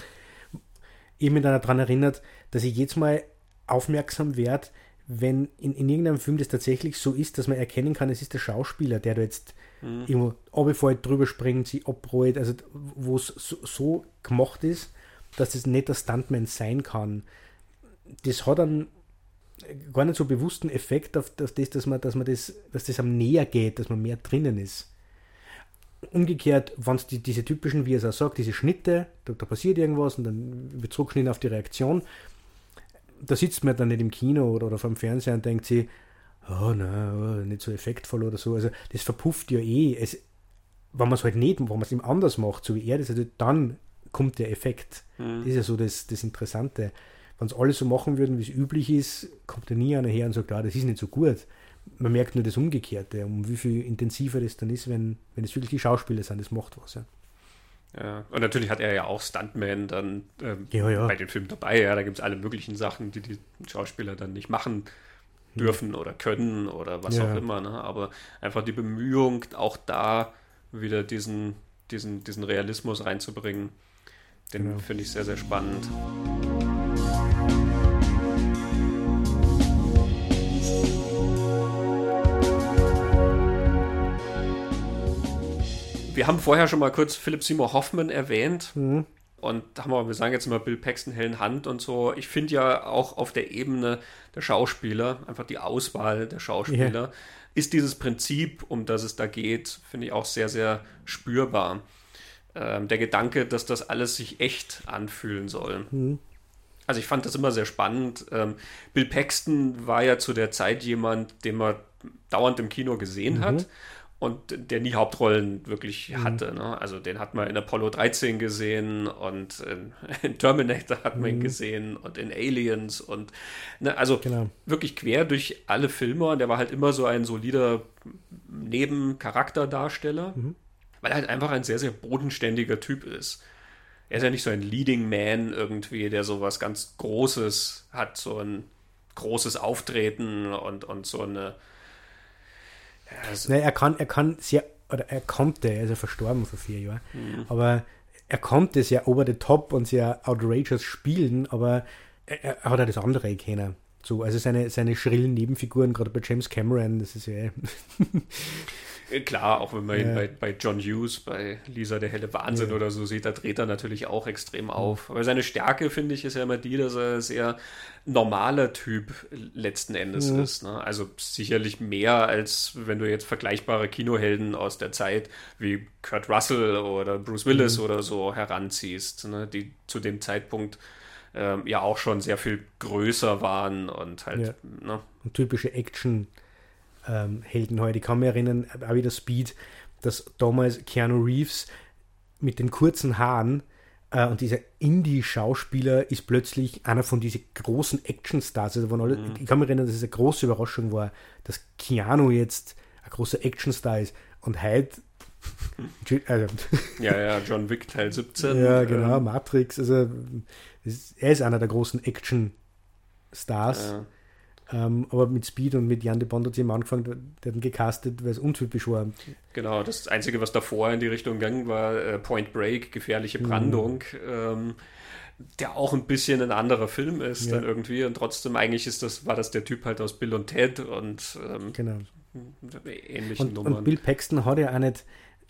B: ich mich dann daran erinnert, dass ich jetzt mal aufmerksam werde, wenn in, in irgendeinem Film das tatsächlich so ist, dass man erkennen kann, es ist der Schauspieler, der da jetzt mhm. irgendwo runterfällt, drüber springt, sie abrollt, also wo es so, so gemacht ist, dass das nicht der Stuntman sein kann. Das hat einen gar nicht so bewussten Effekt auf, das, dass man, dass man das, dass das am näher geht, dass man mehr drinnen ist. Umgekehrt, wenn es die, diese typischen, wie er es auch sagt, diese Schnitte, da, da passiert irgendwas und dann wird zurückgeschnitten auf die Reaktion, da sitzt man dann nicht im Kino oder, oder vom Fernseher und denkt sich, oh nein, nicht so effektvoll oder so. Also das verpufft ja eh. Es, wenn man es halt nicht, wenn man es ihm anders macht, so wie er das, also dann kommt der Effekt. Mhm. Das ist ja so das, das Interessante. Wenn es alle so machen würden, wie es üblich ist, kommt ja nie einer her und sagt, ah, das ist nicht so gut. Man merkt nur das Umgekehrte, um wie viel intensiver das dann ist, wenn, wenn es wirklich die Schauspieler sind, das macht was. Ja.
A: Ja, und natürlich hat er ja auch Stuntman dann ähm,
B: ja, ja.
A: bei den Filmen dabei. Ja, da gibt es alle möglichen Sachen, die die Schauspieler dann nicht machen dürfen oder können oder was auch immer. Ne? Aber einfach die Bemühung, auch da wieder diesen, diesen, diesen Realismus reinzubringen. Den genau. finde ich sehr, sehr spannend. Wir haben vorher schon mal kurz Philipp Seymour Hoffman erwähnt. Mhm. Und haben wir, wir sagen jetzt immer Bill Paxton, Helen Hand und so. Ich finde ja auch auf der Ebene der Schauspieler, einfach die Auswahl der Schauspieler, yeah. ist dieses Prinzip, um das es da geht, finde ich auch sehr, sehr spürbar ähm, der Gedanke, dass das alles sich echt anfühlen soll. Mhm. Also ich fand das immer sehr spannend. Ähm, Bill Paxton war ja zu der Zeit jemand, den man dauernd im Kino gesehen mhm. hat. und der nie Hauptrollen wirklich mhm. hatte. Ne? Also den hat man in Apollo 13 gesehen und in, in Terminator hat man ihn mhm. gesehen und in Aliens und ne, also genau. wirklich quer durch alle Filme und der war halt immer so ein solider Nebencharakterdarsteller, mhm. Weil er halt einfach ein sehr, sehr bodenständiger Typ ist. Er ist ja nicht so ein Leading Man irgendwie, der so was ganz Großes hat, so ein großes Auftreten und, und so eine
B: also Nein, er kann, er kann sehr, oder er konnte, er ist ja verstorben vor vier Jahren, mhm. aber er konnte sehr over the top und sehr outrageous spielen, aber er, er hat ja das andere kennen. So, also seine, seine schrillen Nebenfiguren, gerade bei James Cameron, das ist ja.
A: Äh, klar, auch wenn man ja. ihn bei, bei John Hughes, bei Lisa der helle Wahnsinn ja. oder so sieht, da dreht er natürlich auch extrem auf. Aber seine Stärke, finde ich, ist ja immer die, dass er ein sehr normaler Typ letzten Endes mhm. ist. Ne? Also sicherlich mehr, als wenn du jetzt vergleichbare Kinohelden aus der Zeit wie Kurt Russell oder Bruce Willis mhm. oder so heranziehst, ne? die zu dem Zeitpunkt ähm, ja auch schon sehr viel größer waren und halt. Ja.
B: Ne? Und typische Action- ähm, Helden heute. Ich kann mich erinnern, auch wieder Speed, dass damals Keanu Reeves mit den kurzen Haaren äh, und dieser Indie-Schauspieler ist plötzlich einer von diesen großen Actionstars. Also alle, mhm. Ich kann mich erinnern, dass es eine große Überraschung war, dass Keanu jetzt ein großer Actionstar ist. Und heute
A: also, ja, ja, John Wick Teil 17.
B: Ja, genau, ähm, Matrix. Also, er ist einer der großen Action-Stars. Ja. Ähm, aber mit Speed und mit Jan de Bond hat sie angefangen, der hat gecastet, weil es untypisch war.
A: Genau, das Einzige, was davor in die Richtung ging, war äh, Point Break, gefährliche mhm. Brandung. Mhm. Ähm, der auch ein bisschen ein anderer Film ist ja. dann irgendwie und trotzdem eigentlich ist das war das der Typ halt aus Bill und Ted und ähm,
B: genau. ähnlichen und, Nummern. Und Bill Paxton hat ja auch nicht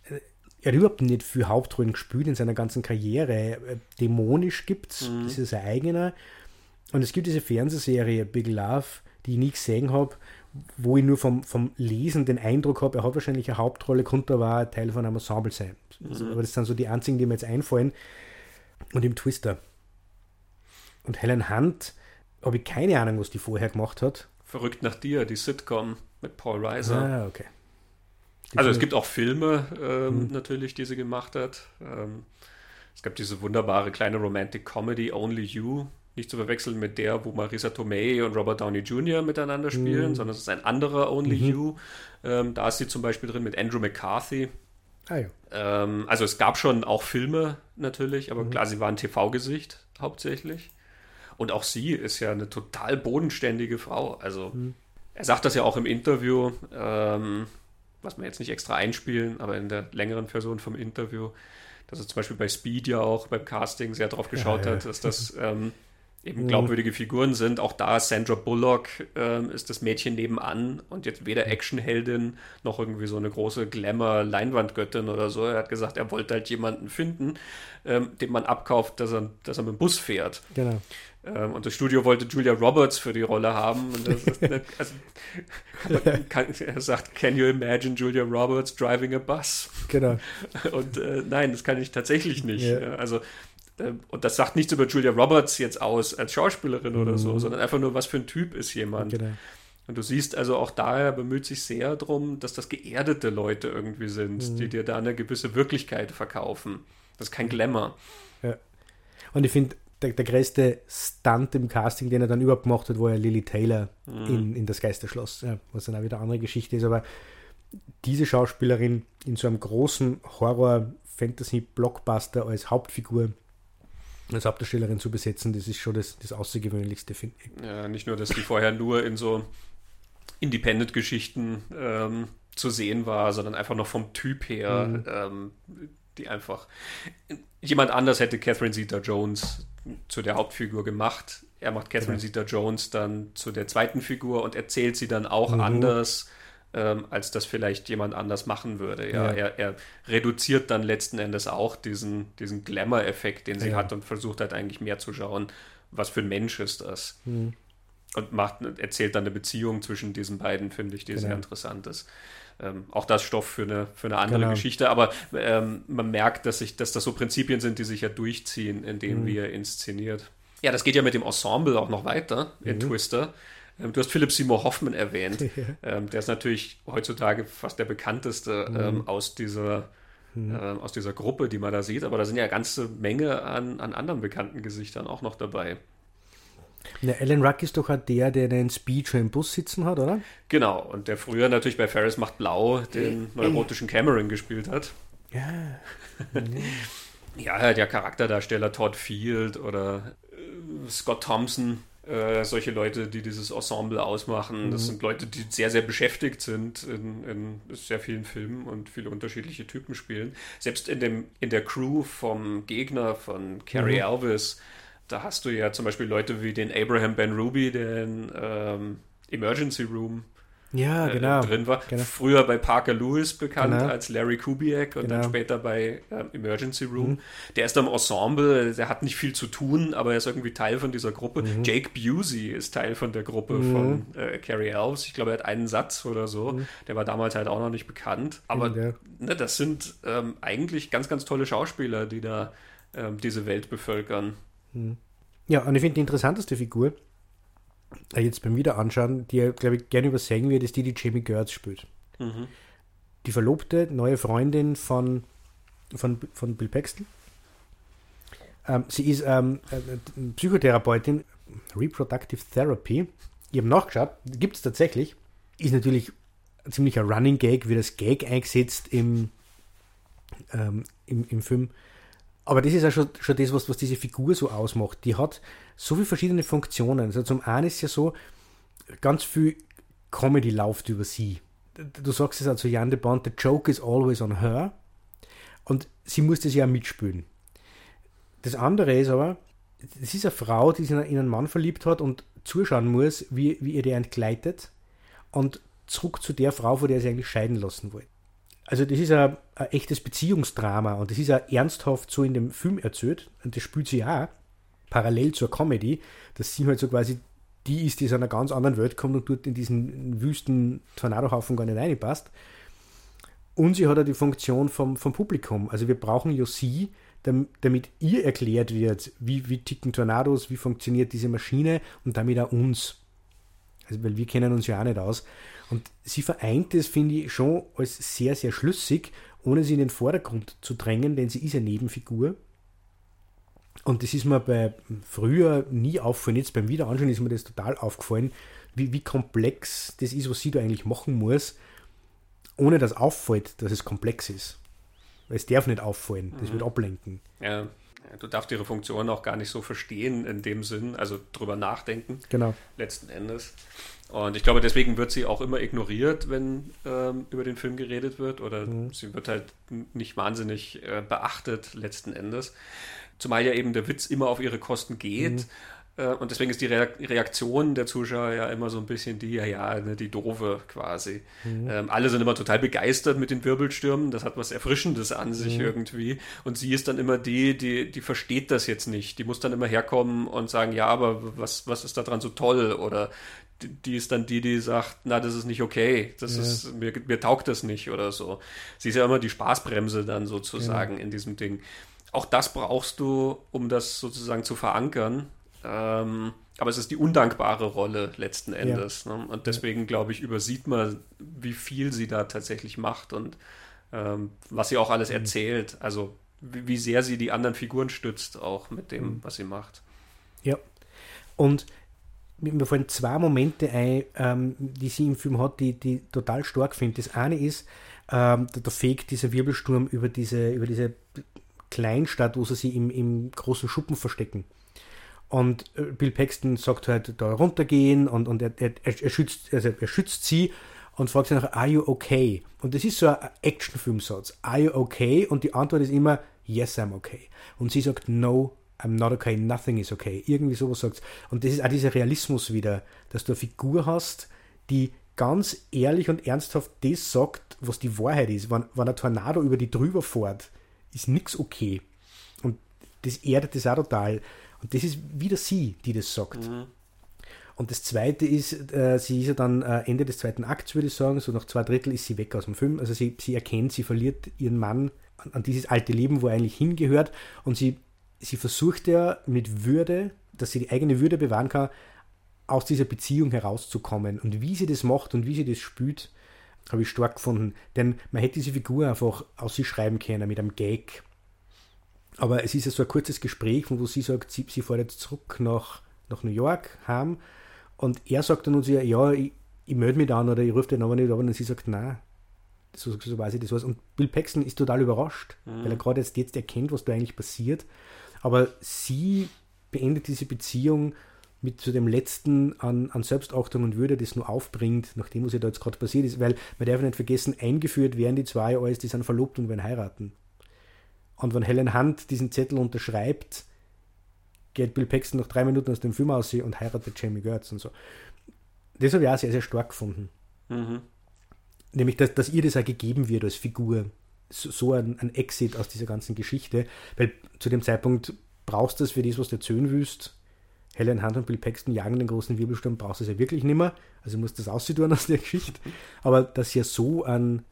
B: äh, er hat überhaupt nicht für Hauptrollen gespielt in seiner ganzen Karriere. Äh, dämonisch gibt's, mhm. das ist sein eigener. Und es gibt diese Fernsehserie Big Love, die ich nie gesehen habe, wo ich nur vom, vom Lesen den Eindruck habe, er hat wahrscheinlich eine Hauptrolle, konnte aber ein Teil von einem Ensemble sein. Mhm. Aber das sind so die einzigen, die mir jetzt einfallen. Und im Twister. Und Helen Hunt, habe ich keine Ahnung, was die vorher gemacht hat.
A: Verrückt nach dir, die Sitcom mit Paul Reiser.
B: Ah, okay.
A: Die also es gibt auch Filme ähm, mhm. natürlich, die sie gemacht hat. Ähm, es gab diese wunderbare kleine Romantic Comedy Only You nicht zu verwechseln mit der, wo Marisa Tomei und Robert Downey Jr. miteinander spielen, mhm. sondern es ist ein anderer Only mhm. You. Ähm, da ist sie zum Beispiel drin mit Andrew McCarthy. Ah, ja. ähm, also es gab schon auch Filme natürlich, aber mhm. klar, sie war ein TV-Gesicht hauptsächlich. Und auch sie ist ja eine total bodenständige Frau. Also mhm. er sagt das ja auch im Interview, ähm, was wir jetzt nicht extra einspielen, aber in der längeren Version vom Interview, dass er zum Beispiel bei Speed ja auch beim Casting sehr drauf geschaut ja, ja. hat, dass das ähm, eben glaubwürdige Figuren sind. Auch da Sandra Bullock ähm, ist das Mädchen nebenan und jetzt weder Actionheldin noch irgendwie so eine große Glamour-Leinwandgöttin oder so. Er hat gesagt, er wollte halt jemanden finden, ähm, dem man abkauft, dass er, dass er mit dem Bus fährt. Genau. Ähm, und das Studio wollte Julia Roberts für die Rolle haben. Und das ist nicht, also, kann, er sagt, can you imagine Julia Roberts driving a bus? Genau. Und äh, nein, das kann ich tatsächlich nicht. Ja. Also und das sagt nichts über Julia Roberts jetzt aus als Schauspielerin mhm. oder so, mhm. sondern einfach nur, was für ein Typ ist jemand. Genau. Und du siehst also auch daher bemüht sich sehr darum, dass das geerdete Leute irgendwie sind, mhm. die dir da eine gewisse Wirklichkeit verkaufen. Das ist kein Glamour.
B: Ja. Und ich finde, der, der größte Stunt im Casting, den er dann überhaupt gemacht hat, war ja Lily Taylor mhm. in, in das Geisterschloss, ja, was dann auch wieder eine andere Geschichte ist. Aber diese Schauspielerin in so einem großen Horror-Fantasy-Blockbuster als Hauptfigur als Hauptdarstellerin zu besetzen, das ist schon das, das Außergewöhnlichste, finde
A: ich. Ja, nicht nur, dass die vorher nur in so Independent-Geschichten ähm, zu sehen war, sondern einfach noch vom Typ her, mhm. ähm, die einfach. Jemand anders hätte Catherine Zeta-Jones zu der Hauptfigur gemacht. Er macht Catherine genau. Zeta-Jones dann zu der zweiten Figur und erzählt sie dann auch mhm. anders ähm, als das vielleicht jemand anders machen würde. Ja, ja. Er, er, reduziert dann letzten Endes auch diesen, diesen Glamour-Effekt, den sie ja. hat und versucht halt eigentlich mehr zu schauen, was für ein Mensch ist das. Mhm. Und macht, erzählt dann eine Beziehung zwischen diesen beiden, finde ich, die genau. sehr interessant ist. Ähm, auch das Stoff für eine, für eine andere genau. Geschichte, aber ähm, man merkt, dass, sich, dass das so Prinzipien sind, die sich ja durchziehen, in denen mhm. wir inszeniert. Ja, das geht ja mit dem Ensemble auch noch weiter in mhm. Twister. Ähm, du hast Philipp Seymour Hoffman erwähnt. ähm, der ist natürlich heutzutage fast der bekannteste mhm. ähm, aus dieser mhm. äh, aus dieser Gruppe, die man da sieht. Aber da sind ja eine ganze Menge an, an anderen bekannten Gesichtern auch noch dabei.
B: Ja, Alan Ruck ist doch auch der, der den Speech im Bus sitzen hat, oder?
A: Genau, und der früher natürlich bei Ferris macht Blau den neurotischen Cameron gespielt hat. Ja. ja, der Charakterdarsteller Todd Field oder äh, Scott Thompson, äh, solche Leute, die dieses Ensemble ausmachen. Mhm. Das sind Leute, die sehr, sehr beschäftigt sind in, in, sehr vielen Filmen und viele unterschiedliche Typen spielen. Selbst in, dem, in der Crew vom Gegner von Carrie mhm. Elvis, da hast du ja zum Beispiel Leute wie den Abraham Ben Ruby, den ähm, Emergency Room
B: ja, äh, genau.
A: drin war. Genau. Früher bei Parker Lewis bekannt genau. als Larry Kubiak und genau. dann später bei äh, Emergency Room. Mhm. Der ist am Ensemble, der hat nicht viel zu tun, aber er ist irgendwie Teil von dieser Gruppe. Mhm. Jake Busey ist Teil von der Gruppe mhm. von äh, Carrie Elves. Ich glaube, er hat einen Satz oder so. Mhm. Der war damals halt auch noch nicht bekannt. Aber ne, das sind ähm, eigentlich ganz, ganz tolle Schauspieler, die da ähm, diese Welt bevölkern.
B: Mhm. Ja, und ich finde die interessanteste Figur jetzt beim Wiederanschauen, die er, glaube ich, gerne übersehen wird, ist die, die Jamie Gertz spielt. Mhm. Die verlobte neue Freundin von, von, von Bill Paxton. Ähm, sie ist ähm, äh, Psychotherapeutin, Reproductive Therapy. Ich habe nachgeschaut, gibt es tatsächlich. Ist natürlich ein ziemlicher Running Gag, wie das Gag eingesetzt im, ähm, im, im Film. Aber das ist ja schon, schon das, was, was diese Figur so ausmacht. Die hat so viele verschiedene Funktionen. Also zum einen ist ja so, ganz viel Comedy läuft über sie. Du sagst es also Jan de Bond, the joke is always on her. Und sie muss das ja mitspielen. Das andere ist aber, es ist eine Frau, die sich in einen Mann verliebt hat und zuschauen muss, wie, wie ihr der entgleitet. Und zurück zu der Frau, von der sie eigentlich scheiden lassen wollte. Also das ist ein, echtes Beziehungsdrama und das ist ja ernsthaft so in dem Film erzählt und das spielt sie auch parallel zur Comedy, dass sie halt so quasi die ist, die aus einer ganz anderen Welt kommt und dort in diesen wüsten Tornadohaufen gar nicht reinpasst. Und sie hat ja die Funktion vom, vom Publikum. Also wir brauchen ja sie, damit ihr erklärt wird, wie, wie ticken Tornados, wie funktioniert diese Maschine und damit auch uns. Also, weil wir kennen uns ja auch nicht aus. Und sie vereint es, finde ich, schon als sehr, sehr schlüssig, ohne sie in den Vordergrund zu drängen, denn sie ist eine Nebenfigur. Und das ist mir bei früher nie aufgefallen, jetzt beim Wiederanschauen ist mir das total aufgefallen, wie, wie komplex das ist, was sie da eigentlich machen muss, ohne dass auffällt, dass es komplex ist. Weil es darf nicht auffallen, das mhm. wird ablenken.
A: Ja, du darfst ihre Funktion auch gar nicht so verstehen in dem Sinn, also drüber nachdenken.
B: Genau.
A: Letzten Endes. Und ich glaube, deswegen wird sie auch immer ignoriert, wenn ähm, über den Film geredet wird. Oder mhm. sie wird halt nicht wahnsinnig äh, beachtet letzten Endes. Zumal ja eben der Witz immer auf ihre Kosten geht. Mhm. Äh, und deswegen ist die Reaktion der Zuschauer ja immer so ein bisschen die, ja, ja, ne, die doofe quasi. Mhm. Ähm, alle sind immer total begeistert mit den Wirbelstürmen. Das hat was Erfrischendes an sich mhm. irgendwie. Und sie ist dann immer die, die, die versteht das jetzt nicht. Die muss dann immer herkommen und sagen, ja, aber was, was ist daran so toll? Oder die ist dann die, die sagt, na, das ist nicht okay, das ja. ist, mir, mir taugt das nicht oder so. Sie ist ja immer die Spaßbremse dann sozusagen ja. in diesem Ding. Auch das brauchst du, um das sozusagen zu verankern. Ähm, aber es ist die undankbare Rolle letzten Endes. Ja. Ne? Und deswegen, glaube ich, übersieht man, wie viel sie da tatsächlich macht und ähm, was sie auch alles mhm. erzählt. Also wie, wie, sehr sie die anderen Figuren stützt, auch mit dem, mhm. was sie macht.
B: Ja. Und mir fallen zwei Momente ein, ähm, die sie im Film hat, die, die total stark finde. Das eine ist, ähm, da, da fegt dieser Wirbelsturm über diese, über diese Kleinstadt, wo sie sich im, im großen Schuppen verstecken. Und äh, Bill Paxton sagt halt, da runtergehen und, und er, er, er, schützt, also er schützt sie und fragt sie nach, are you okay? Und das ist so ein Actionfilmsatz. Are you okay? Und die Antwort ist immer, yes, I'm okay. Und sie sagt, no, I'm not okay, nothing is okay. Irgendwie sowas sagt Und das ist auch dieser Realismus wieder, dass du eine Figur hast, die ganz ehrlich und ernsthaft das sagt, was die Wahrheit ist. Wenn, wenn ein Tornado über die drüber fährt, ist nichts okay. Und das erdet das auch total. Und das ist wieder sie, die das sagt. Mhm. Und das zweite ist, äh, sie ist ja dann äh, Ende des zweiten Akts, würde ich sagen, so nach zwei Drittel ist sie weg aus dem Film. Also sie, sie erkennt, sie verliert ihren Mann an, an dieses alte Leben, wo er eigentlich hingehört. Und sie sie versucht ja mit Würde, dass sie die eigene Würde bewahren kann, aus dieser Beziehung herauszukommen. Und wie sie das macht und wie sie das spürt, habe ich stark gefunden. Denn man hätte diese Figur einfach aus sich schreiben können mit einem Gag. Aber es ist ja so ein kurzes Gespräch, wo sie sagt, sie, sie fährt jetzt zurück nach, nach New York, heim. Und er sagt dann uns ja, ja, ich, ich melde mich dann oder ich rufe den aber nicht an. Und sie sagt, nein, so, so weiß ich das was. Und Bill Paxton ist total überrascht, mhm. weil er gerade jetzt, jetzt erkennt, was da eigentlich passiert. Aber sie beendet diese Beziehung mit zu dem letzten an, an Selbstachtung und Würde, das nur aufbringt, nachdem was ja da jetzt gerade passiert ist, weil man darf nicht vergessen, eingeführt werden die zwei alles, die sind verlobt und werden heiraten. Und wenn Helen Hunt diesen Zettel unterschreibt, geht Bill Paxton noch drei Minuten aus dem Film aus und heiratet Jamie Gertz und so. Das habe ich auch sehr, sehr stark gefunden. Mhm. Nämlich, dass, dass ihr das auch gegeben wird als Figur. So, so ein, ein, Exit aus dieser ganzen Geschichte. Weil zu dem Zeitpunkt brauchst du das für das, was du erzählen willst. Helen Hunt und Bill Paxton jagen den großen Wirbelsturm, brauchst du es ja wirklich nicht mehr. Also musst du das auszutun aus der Geschichte. Aber dass sie ja so einen,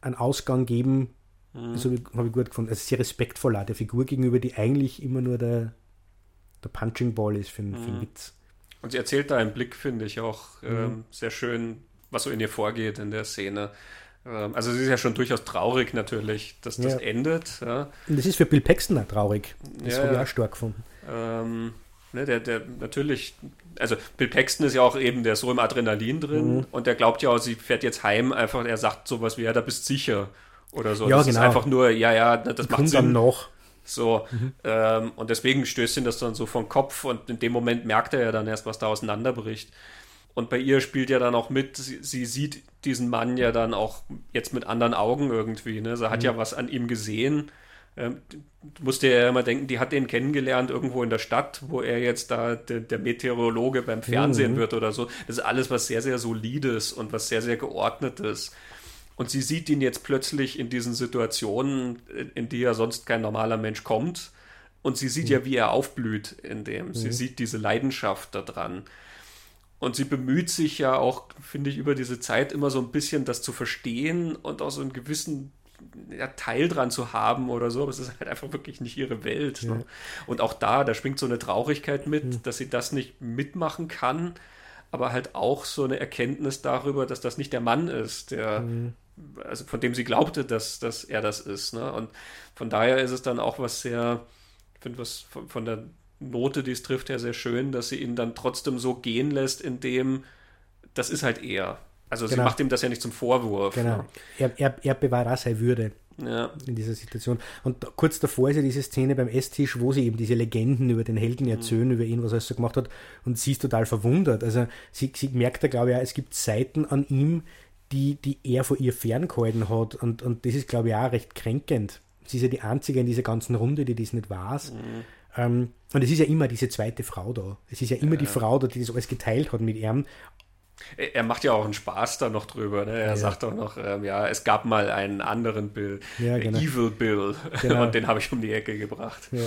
B: einen Ausgang geben, mhm. das habe ich, hab ich, gut gefunden. Also sehr respektvoll auch der Figur gegenüber, die eigentlich immer nur der, der Punching Ball ist für, mhm. für Witz.
A: Und sie erzählt da einen Blick, finde ich, auch mhm. ähm, sehr schön, was so in ihr vorgeht in der Szene. Ähm, also sie ist ja schon durchaus traurig natürlich, dass das ja. endet. Ja.
B: Und das ist für Bill Paxton auch traurig. Das ja, habe ich auch stark gefunden.
A: Ähm, ne, der, der natürlich, also Bill Paxton ist ja auch eben, der ist so im Adrenalin drin mhm. und der glaubt ja auch, sie fährt jetzt heim, einfach, er sagt sowas wie, ja, da bist sicher oder so.
B: Ja, das genau.
A: ist einfach nur, ja, ja, das macht Sinn.
B: noch.
A: So, mhm. ähm, und deswegen stößt ihn das dann so vom Kopf und in dem Moment merkt er ja dann erst, was da auseinanderbricht. Und bei ihr spielt ja dann auch mit, sie, sie, sieht diesen Mann ja dann auch jetzt mit anderen Augen irgendwie. Ne? Sie hat mhm. ja was an ihm gesehen. Ähm, du musst dir ja immer denken, die hat den kennengelernt irgendwo in der Stadt, wo er jetzt da der, der Meteorologe beim Fernsehen mhm. wird oder so. Das ist alles was sehr, sehr solides und was sehr, sehr geordnetes. Und sie sieht ihn jetzt plötzlich in diesen Situationen, in die ja sonst kein normaler Mensch kommt. Und sie sieht mhm. ja, wie er aufblüht in dem. Sie mhm. sieht diese Leidenschaft da dran. Und sie bemüht sich ja auch, finde ich, über diese Zeit immer so ein bisschen das zu verstehen und auch so einen gewissen ja, Teil dran zu haben oder so, aber es ist halt einfach wirklich nicht ihre Welt. Ne? Ja. Ne? Und auch da, da schwingt so eine Traurigkeit mit, mhm. dass sie das nicht mitmachen kann, aber halt auch so eine Erkenntnis darüber, dass das nicht der Mann ist, der, mhm. Also von dem sie glaubte, dass, dass er das ist. Ne? Und von daher ist es dann auch was sehr, ich finde was von, von der Note, die es trifft, ja sehr schön, dass sie ihn dann trotzdem so gehen lässt, indem das ist halt er. Also genau. sie macht ihm das ja nicht zum Vorwurf.
B: Genau. Er, er, er bewahrt auch seine Würde ja. in dieser Situation. Und kurz davor ist ja diese Szene beim Esstisch, wo sie eben diese Legenden über den Helden erzählen, mhm. über ihn, was er so gemacht hat. Und sie ist total verwundert. Also sie, sie merkt da, glaube ich, auch, es gibt Seiten an ihm, die, die er vor ihr ferngehalten hat. Und, und das ist, glaube ich, auch recht kränkend. Sie ist ja die Einzige in dieser ganzen Runde, die das nicht weiß. Mhm. Ähm, und es ist ja immer diese zweite Frau da. Es ist ja immer ja. die Frau da, die das alles geteilt hat mit ihm.
A: Er macht ja auch einen Spaß da noch drüber. Ne? Er ja. sagt auch noch, ähm, ja, es gab mal einen anderen Bill, ja, genau. Evil Bill, genau. und den habe ich um die Ecke gebracht.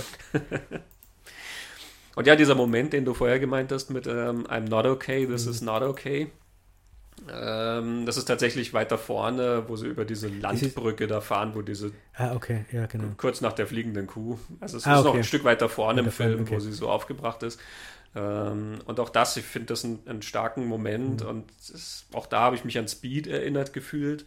A: Und ja, dieser Moment, den du vorher gemeint hast mit ähm, I'm not okay, this mhm. is not okay. Ähm, das ist tatsächlich weiter vorne, wo sie über diese Landbrücke da fahren, wo diese.
B: Ah, okay, ja, genau.
A: Kurz nach der fliegenden Kuh. Also es ah, ist okay. noch ein Stück weiter vorne weiter im Film, okay. wo sie so aufgebracht ist. Ähm, und auch das, ich finde das einen, einen, starken Moment. Mhm. Und ist, auch da habe ich mich an Speed erinnert gefühlt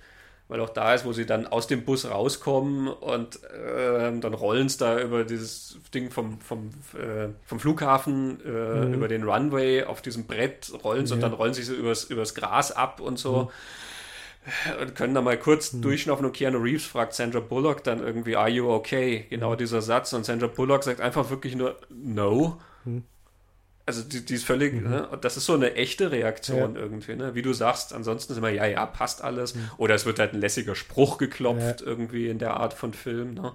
A: weil auch da ist, wo sie dann aus dem Bus rauskommen und äh, dann rollen es da über dieses Ding vom, vom, äh, vom Flughafen äh, mhm. über den Runway auf diesem Brett rollen ja. und dann rollen sie so übers, übers Gras ab und so. Mhm. Und können da mal kurz mhm. durchschnaufen und Keanu Reeves fragt Sandra Bullock dann irgendwie, are you okay? Genau mhm. dieser Satz. Und Sandra Bullock sagt einfach wirklich nur, no. Mhm. Also die, die ist völlig, mhm. ne? das ist so eine echte Reaktion ja. irgendwie, ne? Wie du sagst, ansonsten ist immer, ja, ja, passt alles. Mhm. Oder es wird halt ein lässiger Spruch geklopft, ja. irgendwie in der Art von Film. Ne?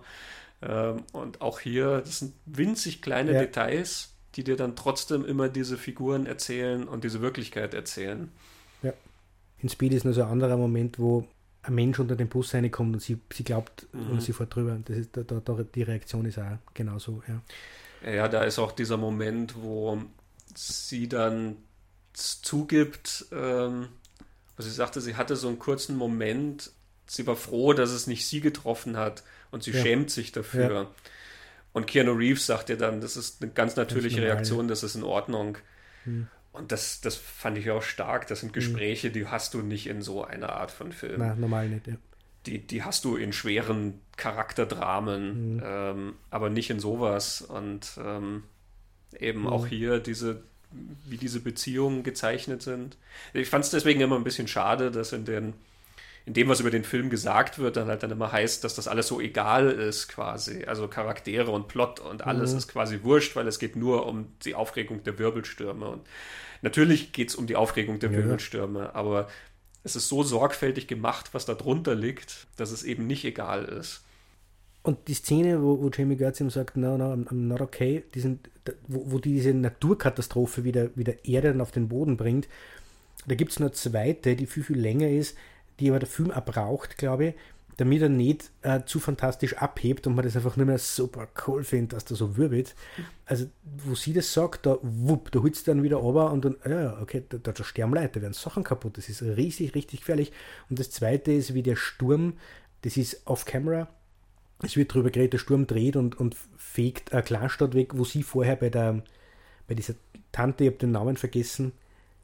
A: Ähm, und auch hier, das sind winzig kleine ja. Details, die dir dann trotzdem immer diese Figuren erzählen und diese Wirklichkeit erzählen.
B: Ja. In Speed ist nur so ein anderer Moment, wo ein Mensch unter den Bus reinkommt und sie, sie glaubt mhm. und sie fährt drüber. Das ist, da, da, die Reaktion ist auch genauso, ja.
A: Ja, da ist auch dieser Moment, wo sie dann zugibt, ähm, wo sie sagte, sie hatte so einen kurzen Moment, sie war froh, dass es nicht sie getroffen hat und sie ja. schämt sich dafür. Ja. Und Keanu Reeves sagt ihr dann, das ist eine ganz natürliche Reaktion, das ist in Ordnung. Hm. Und das, das fand ich auch stark. Das sind mhm. Gespräche, die hast du nicht in so einer Art von Film.
B: Na, normal nicht, ja.
A: Die, die hast du in schweren Charakterdramen, mhm. ähm, aber nicht in sowas. Und ähm, eben mhm. auch hier diese, wie diese Beziehungen gezeichnet sind. Ich fand es deswegen immer ein bisschen schade, dass in den in dem, was über den Film gesagt wird, dann halt dann immer heißt, dass das alles so egal ist quasi. Also Charaktere und Plot und alles mhm. ist quasi wurscht, weil es geht nur um die Aufregung der Wirbelstürme. Und natürlich geht es um die Aufregung der ja. Wirbelstürme, aber es ist so sorgfältig gemacht, was da drunter liegt, dass es eben nicht egal ist.
B: Und die Szene, wo, wo Jamie Gertz ihm sagt, no, no, I'm, not okay, die sind, wo, wo die diese Naturkatastrophe wieder, wieder Erde dann auf den Boden bringt, da gibt es eine zweite, die viel, viel länger ist, die aber der Film auch braucht, glaube ich, damit er nicht äh, zu fantastisch abhebt und man das einfach nur mehr super cool findet, dass der so wirbelt. Also, wo sie das sagt, da wupp, da holst du dann wieder runter und dann, ja, okay, da, da, da sterben Leute, da werden Sachen kaputt. Das ist riesig, richtig gefährlich. Und das zweite ist, wie der Sturm, das ist off-camera, es wird darüber geredet, der Sturm dreht und, und fegt eine Kleinstadt weg, wo sie vorher bei der bei dieser Tante, ich habe den Namen vergessen,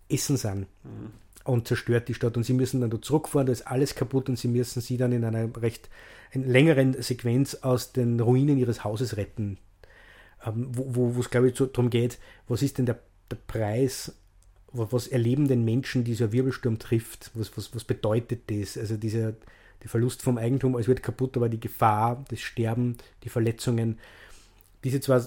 B: essen sind. Mhm und zerstört die Stadt. Und sie müssen dann da zurückfahren, da ist alles kaputt und sie müssen sie dann in einer recht in längeren Sequenz aus den Ruinen ihres Hauses retten. Ähm, wo es, glaube ich, so, darum geht, was ist denn der, der Preis, was erleben denn Menschen, die so ein Wirbelsturm trifft? Was, was, was bedeutet das? Also dieser der Verlust vom Eigentum, alles wird kaputt, aber die Gefahr, das Sterben, die Verletzungen, diese zwei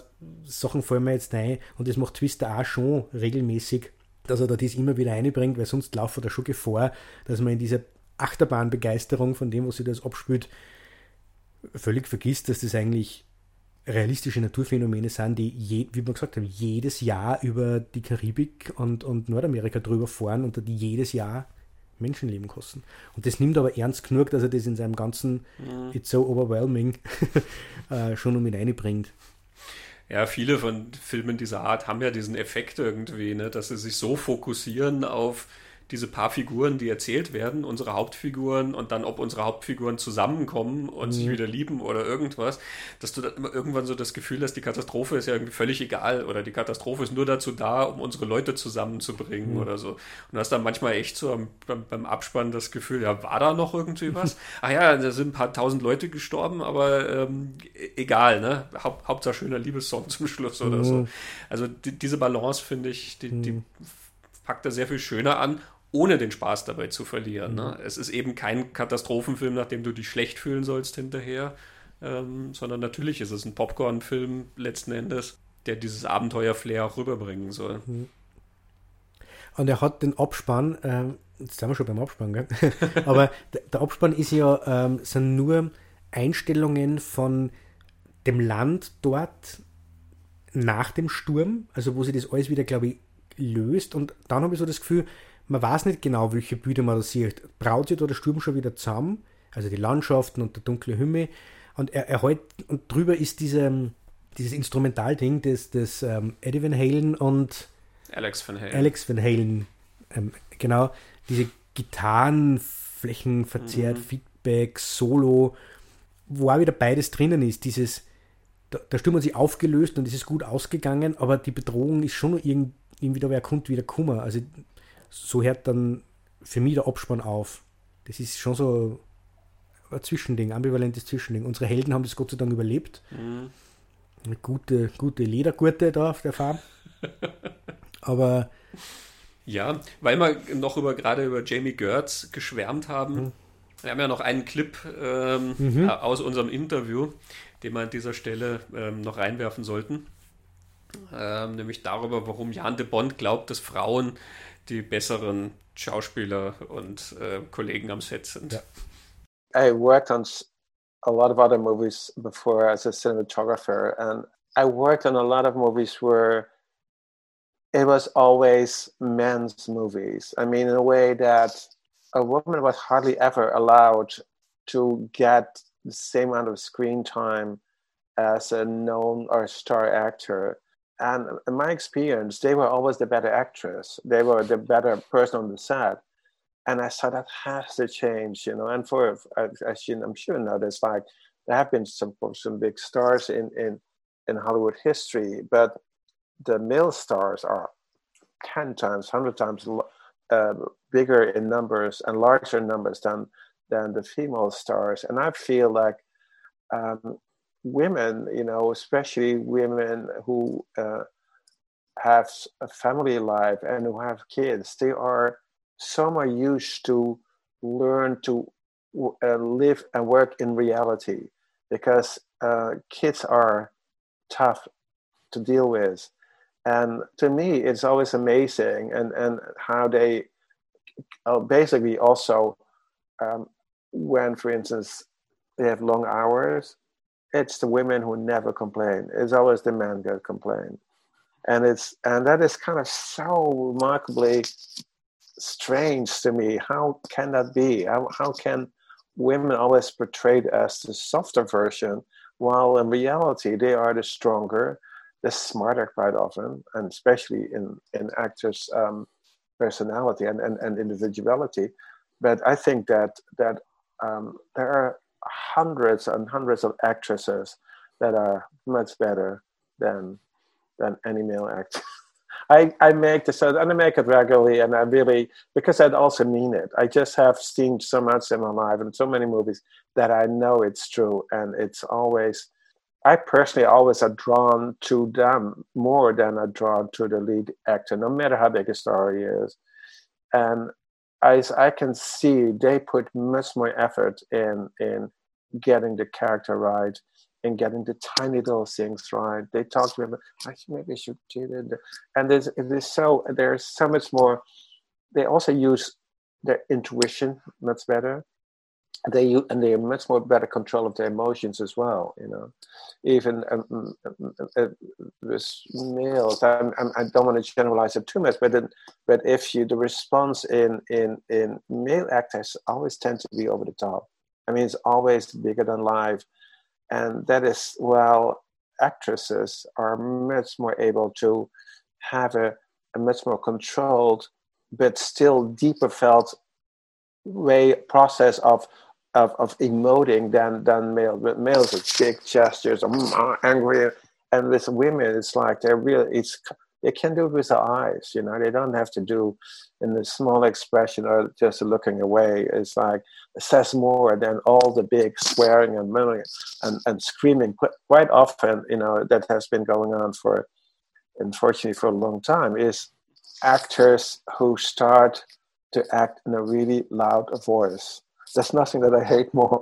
B: Sachen fallen mir jetzt ein. Und das macht Twister auch schon regelmäßig dass er da das immer wieder einbringt, weil sonst laufen da schon Gefahr, dass man in dieser Achterbahnbegeisterung von dem, was sich das abspielt, völlig vergisst, dass das eigentlich realistische Naturphänomene sind, die, je, wie wir gesagt haben, jedes Jahr über die Karibik und, und Nordamerika drüber fahren und die jedes Jahr Menschenleben kosten. Und das nimmt aber ernst genug, dass er das in seinem ganzen mhm. It's so overwhelming äh, schon um ihn reinbringt
A: ja, viele von Filmen dieser Art haben ja diesen Effekt irgendwie, ne, dass sie sich so fokussieren auf diese paar Figuren, die erzählt werden, unsere Hauptfiguren und dann, ob unsere Hauptfiguren zusammenkommen und mhm. sich wieder lieben oder irgendwas, dass du dann immer irgendwann so das Gefühl hast, die Katastrophe ist ja irgendwie völlig egal oder die Katastrophe ist nur dazu da, um unsere Leute zusammenzubringen mhm. oder so. Und du hast dann manchmal echt so beim, beim, Abspann das Gefühl, ja, war da noch irgendwie was? Ach ja, da sind ein paar tausend Leute gestorben, aber ähm, egal, ne? Haupt, Hauptsache schöner Liebessong zum Schluss oder mhm. so. Also die, diese Balance finde ich, die, die mhm. packt da sehr viel schöner an ohne den Spaß dabei zu verlieren. Ne? Mhm. Es ist eben kein Katastrophenfilm, nachdem du dich schlecht fühlen sollst hinterher, ähm, sondern natürlich ist es ein Popcorn-Film letzten Endes, der dieses Abenteuer-Flair auch rüberbringen soll. Mhm.
B: Und er hat den Abspann, ähm, jetzt sind wir schon beim Abspann, gell? aber der Abspann ist ja, ähm, sind nur Einstellungen von dem Land dort nach dem Sturm, also wo sich das alles wieder, glaube ich, löst. Und dann habe ich so das Gefühl, man weiß nicht genau, welche Bilder man da sieht. Braut sich da der Sturm schon wieder zusammen, also die Landschaften und der dunkle Himmel. Und er, er halt, und drüber ist diese, dieses Instrumentalding des, des ähm, Eddie Van Halen und
A: Alex Van Halen.
B: Alex Van Halen, ähm, genau, diese Gitarren, Flächenverzerrt, mhm. Feedback, Solo, wo auch wieder beides drinnen ist. Dieses, der, der Sturm hat sich aufgelöst und es ist gut ausgegangen, aber die Bedrohung ist schon noch irgendwie, irgendwie da wer kommt wieder Kummer. Also so hört dann für mich der Abspann auf. Das ist schon so ein Zwischending, ambivalentes Zwischending. Unsere Helden haben das Gott sei Dank überlebt. Mhm. Eine gute, gute Ledergurte da auf der Farm. Aber.
A: Ja, weil wir noch über, gerade über Jamie Gertz geschwärmt haben. Mhm. Wir haben ja noch einen Clip ähm, mhm. aus unserem Interview, den wir an dieser Stelle ähm, noch reinwerfen sollten. Ähm, nämlich darüber, warum Jan de Bond glaubt, dass Frauen die besseren Schauspieler und äh, Kollegen am Set sind. Yeah.
C: I worked on a lot of other movies before as a cinematographer, and I worked on a lot of movies where it was always men's movies. I mean, in a way that a woman was hardly ever allowed to get the same amount of screen time as a known or star actor and in my experience, they were always the better actress. They were the better person on the set. And I saw that has to change, you know. And for as you, I'm sure now, there's like there have been some some big stars in in in Hollywood history, but the male stars are 10 times, 100 times uh, bigger in numbers and larger numbers than, than the female stars. And I feel like um, women, you know, especially women who uh, have a family life and who have kids, they are some are used to learn to uh, live and work in reality because uh, kids are tough to deal with. And to me, it's always amazing and, and how they uh, basically also, um, when, for instance, they have long hours, it's the women who never complain. It's always the men that complain. And it's and that is kind of so remarkably strange to me. How can that be? How, how can women always portrayed as the softer version, while in reality they are the stronger, the smarter quite often, and especially in in actors' um, personality and, and, and individuality. But I think that that um, there are hundreds and hundreds of actresses that are much better than than any male actor. I, I make this and I make it regularly and I really because I also mean it. I just have seen so much in my life and so many movies that I know it's true and it's always I personally always are drawn to them more than are drawn to the lead actor, no matter how big a story is. And I, I can see they put much more effort in in getting the character right and getting the tiny little things right. They talk to about, actually, maybe I should do it. And there's, there's so, there's so much more. They also use their intuition much better. They and they have much more better control of their emotions as well. You know, even um, um, um uh, with males, I'm, I'm, I do not want to generalize it too much, but then, but if you the response in in in male actors always tend to be over the top. I mean, it's always bigger than life and that is well actresses are much more able to have a, a much more controlled but still deeper felt way process of of, of emoting than than males. But males are big gestures, mm, angry, and with women, it's like they're really it's they can do it with their eyes. You know, they don't have to do in the small expression or just looking away. It's like it says more than all the big swearing and and, and screaming. Quite often, you know, that has been going on for, unfortunately, for a long time. Is actors who start to act in a really loud voice. There's nothing that I hate more.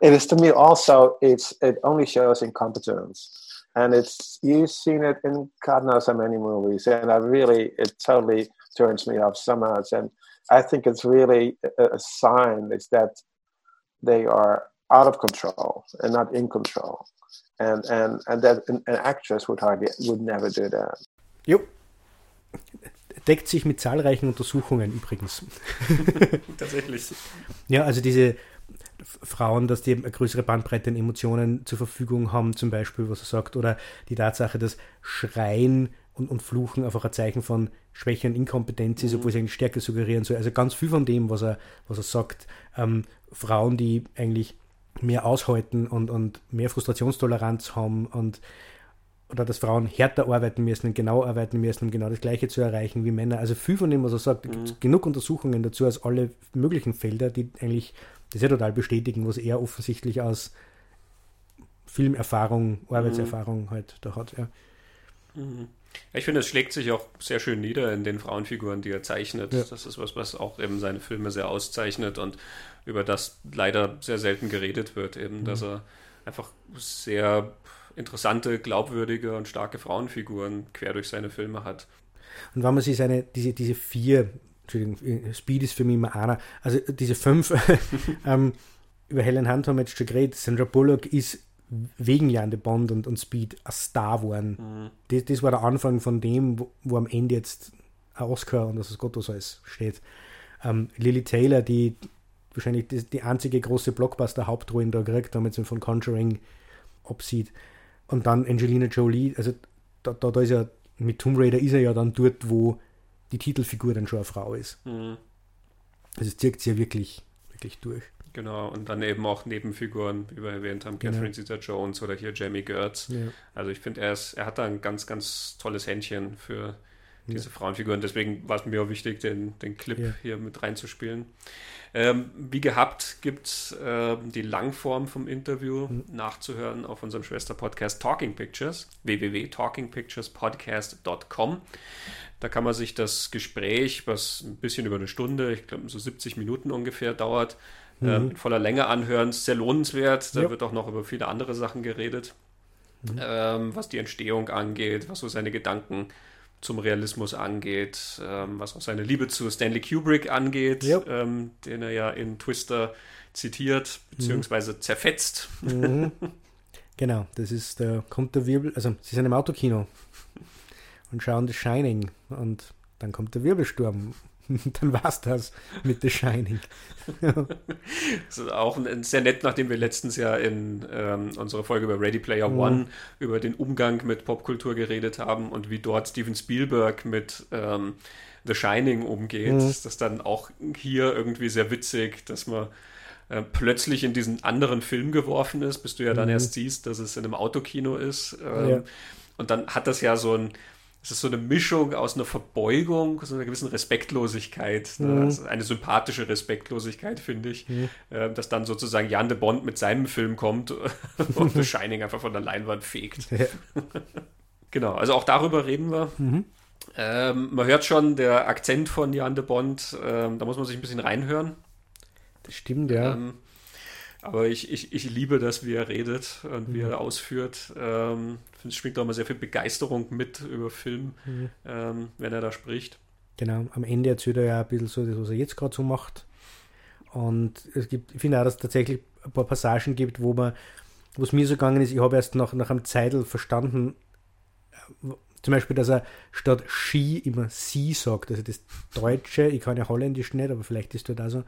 C: it is to me also. It's it only shows incompetence and it's you've seen it in God knows how many movies, and I really it totally turns me off so much, and I think it's really a, a sign is that they are out of control and not in control, and and and that an, an actress would hardly would never do that.
B: Jo. Deckt sich mit zahlreichen Untersuchungen übrigens.
A: Tatsächlich.
B: Ja, also diese Frauen, dass die eine größere Bandbreite an Emotionen zur Verfügung haben, zum Beispiel, was er sagt, oder die Tatsache, dass Schreien und, und Fluchen einfach ein Zeichen von Schwäche und Inkompetenz ist, mhm. obwohl es eigentlich Stärke suggerieren soll. Also ganz viel von dem, was er, was er sagt, ähm, Frauen, die eigentlich mehr aushalten und, und mehr Frustrationstoleranz haben und oder dass Frauen härter arbeiten müssen und genau arbeiten müssen, um genau das Gleiche zu erreichen wie Männer. Also viel von dem, was er sagt, mhm. gibt genug Untersuchungen dazu aus alle möglichen Felder, die eigentlich das ja total bestätigen, was er offensichtlich aus Filmerfahrung, Arbeitserfahrung mhm. halt da hat. Ja.
A: Mhm. Ich finde, es schlägt sich auch sehr schön nieder in den Frauenfiguren, die er zeichnet. Ja. Das ist was, was auch eben seine Filme sehr auszeichnet und über das leider sehr selten geredet wird, eben, mhm. dass er einfach sehr interessante, glaubwürdige und starke Frauenfiguren quer durch seine Filme hat.
B: Und wenn man sich seine, diese, diese vier Entschuldigung, Speed ist für mich immer einer. Also diese fünf, ähm, über Helen Hunt haben wir jetzt schon geredet. Sandra Bullock ist wegen Jan de Bond und, und Speed ein Star geworden. Mhm. Das, das, war der Anfang von dem, wo, wo am Ende jetzt ein Oscar und das ist Gott was alles steht. Ähm, Lily Taylor, die wahrscheinlich die, die einzige große Blockbuster-Hauptrolle da kriegt, damit sie von Conjuring absieht. Und dann Angelina Jolie, also da, da, da ist ja mit Tomb Raider ist er ja dann dort, wo die Titelfigur dann schon eine Frau ist. Mhm. Also es zirkt sie ja wirklich, wirklich durch.
A: Genau, und dann eben auch Nebenfiguren, wie wir erwähnt haben, Catherine genau. Zeta-Jones oder hier Jamie Gertz. Ja. Also ich finde, er, er hat da ein ganz, ganz tolles Händchen für diese ja. Frauenfiguren. Deswegen war es mir auch wichtig, den, den Clip
B: Ja.
A: hier mit reinzuspielen. Ähm, wie gehabt gibt es ähm, die Langform vom Interview nachzuhören auf unserem Schwester-Podcast Talking Pictures, www.talkingpicturespodcast.com. Da kann man sich das Gespräch, was ein bisschen über eine Stunde, ich glaube so 70 Minuten ungefähr dauert, ähm, in voller Länge anhören. Ist sehr lohnenswert. Da
B: Ja.
A: wird auch noch über viele andere Sachen geredet, ähm, was die Entstehung angeht, was so seine Gedanken zum Realismus angeht, ähm, was auch seine Liebe zu Stanley Kubrick angeht,
B: Ja.
A: ähm, den er ja in Twister zitiert bzw. zerfetzt.
B: Genau, das ist, da kommt der Wirbel, also sie sind im Autokino und schauen The Shining und dann kommt der Wirbelsturm. dann war's das mit The Shining.
A: Das ist auch sehr nett, nachdem wir letztens ja in ähm, unserer Folge über Ready Player One über den Umgang mit Popkultur geredet haben und wie dort Steven Spielberg mit ähm, The Shining umgeht. Ist das dann auch hier irgendwie sehr witzig, dass man äh, plötzlich in diesen anderen Film geworfen ist, bis du ja dann erst siehst, dass es in einem Autokino ist. Ähm,
B: Ja.
A: Und dann hat das ja so ein, es ist so eine Mischung aus einer Verbeugung, so einer gewissen Respektlosigkeit, ne? also eine sympathische Respektlosigkeit, finde ich, äh, dass dann sozusagen Jan de Bond mit seinem Film kommt und The Shining einfach von der Leinwand fegt.
B: Ja.
A: Genau, also auch darüber reden wir. Ähm, man hört schon, der Akzent von Jan de Bond, ähm, da muss man sich ein bisschen reinhören.
B: Das stimmt, ja.
A: Ähm, aber ich, ich, ich liebe das, wie er redet und wie er ausführt. Ähm, ich finde, es schwingt auch immer sehr viel Begeisterung mit über Film, ähm, wenn er da spricht.
B: Genau, am Ende erzählt er ja ein bisschen so, das, was er jetzt gerade so macht. Und es gibt, ich finde auch, dass es tatsächlich ein paar Passagen gibt, wo man, wo es mir so gegangen ist, ich habe erst nach, nach einem Zeitl verstanden, äh, zum Beispiel, dass er statt Ski immer sie sagt. Also das Deutsche, ich kann ja Holländisch nicht, aber vielleicht ist dort auch so,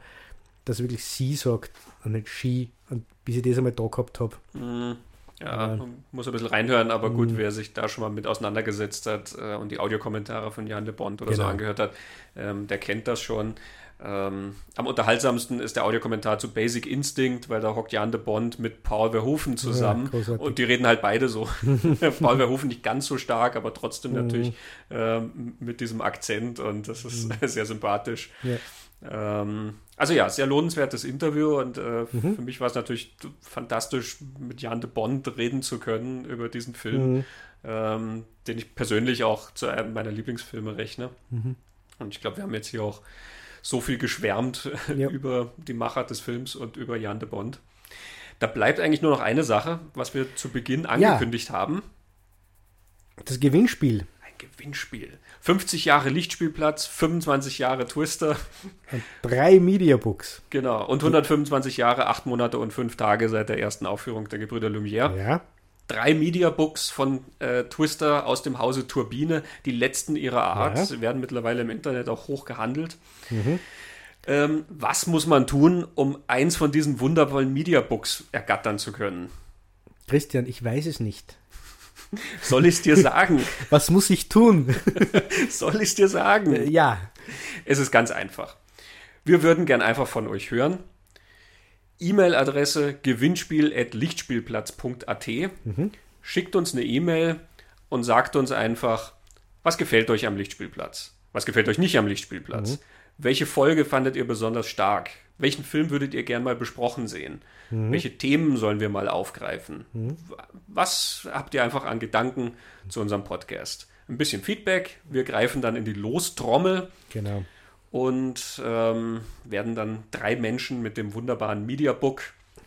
B: dass wirklich sie sagt und nicht Ski. Und bis ich das einmal da gehabt habe.
A: Ja,
B: Ja.
A: man muss ein bisschen reinhören, aber gut, wer sich da schon mal mit auseinandergesetzt hat äh, und die Audiokommentare von Jan de Bond oder so
B: Genau.
A: angehört hat, ähm, der kennt das schon. Ähm, am unterhaltsamsten ist der Audiokommentar zu Basic Instinct, weil da hockt Jan de Bond mit Paul Verhoeven zusammen
B: großartig.
A: und die reden halt beide so. Paul Verhoeven nicht ganz so stark, aber trotzdem natürlich ähm, mit diesem Akzent und das ist sehr sympathisch.
B: Ja.
A: Ähm, also ja, sehr lohnenswertes Interview und äh, für mich war es natürlich fantastisch, mit Jan de Bond reden zu können über diesen Film, ähm, den ich persönlich auch zu einem meiner Lieblingsfilme rechne. Und ich glaube, wir haben jetzt hier auch so viel geschwärmt
B: Ja.
A: über die Machart des Films und über Jan de Bond. Da bleibt eigentlich nur noch eine Sache, was wir zu Beginn angekündigt haben.
B: Das Gewinnspiel.
A: Gewinnspiel. 50 Jahre Lichtspielplatz, 25 Jahre Twister,
B: Und drei Mediabooks.
A: genau, und 125 Jahre, 8 Monate und 5 Tage seit der ersten Aufführung der Gebrüder Lumière.
B: Ja.
A: Drei Mediabooks von äh, Twister aus dem Hause Turbine, die letzten ihrer Art,
B: Ja.
A: Sie werden mittlerweile im Internet auch hoch gehandelt. Ähm, was muss man tun, um eins von diesen wundervollen Mediabooks ergattern zu können?
B: Christian, ich weiß es nicht.
A: Soll ich es dir sagen?
B: Was muss ich tun?
A: Soll ich es dir sagen?
B: ja.
A: Es ist ganz einfach. Wir würden gern einfach von euch hören. E-Mail-Adresse gewinnspiel.lichtspielplatz.at. Schickt uns eine E-Mail und sagt uns einfach, was gefällt euch am Lichtspielplatz? Was gefällt euch nicht am Lichtspielplatz? Welche Folge fandet ihr besonders stark? Welchen Film würdet ihr gern mal besprochen sehen? Welche Themen sollen wir mal aufgreifen? Was habt ihr einfach an Gedanken zu unserem Podcast? Ein bisschen Feedback. Wir greifen dann in die Lostrommel
B: Genau.
A: und ähm, werden dann drei Menschen mit dem wunderbaren Mediabook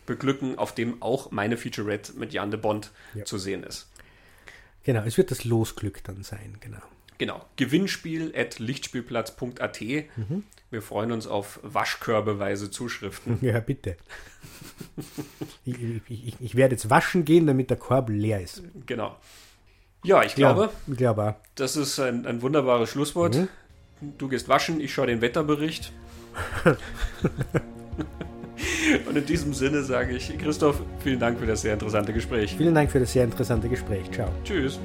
A: beglücken, auf dem auch meine Featurette mit Jan de Bond
B: Ja.
A: zu sehen ist.
B: Genau, es wird das Losglück dann sein, genau.
A: Genau. Gewinnspiel at lichtspielplatz.at. Wir freuen uns auf waschkörbeweise Zuschriften.
B: Ja, bitte. ich, ich, ich, werde jetzt waschen gehen, damit der Korb leer ist.
A: Genau. Ja, ich glaube,
B: ja, ich glaube
A: das ist ein, ein wunderbares Schlusswort. Du gehst waschen, ich schaue den Wetterbericht. Und in diesem Sinne sage ich, Christoph, vielen Dank für das sehr interessante Gespräch.
B: Vielen Dank für das sehr interessante Gespräch. Ciao.
A: Tschüss.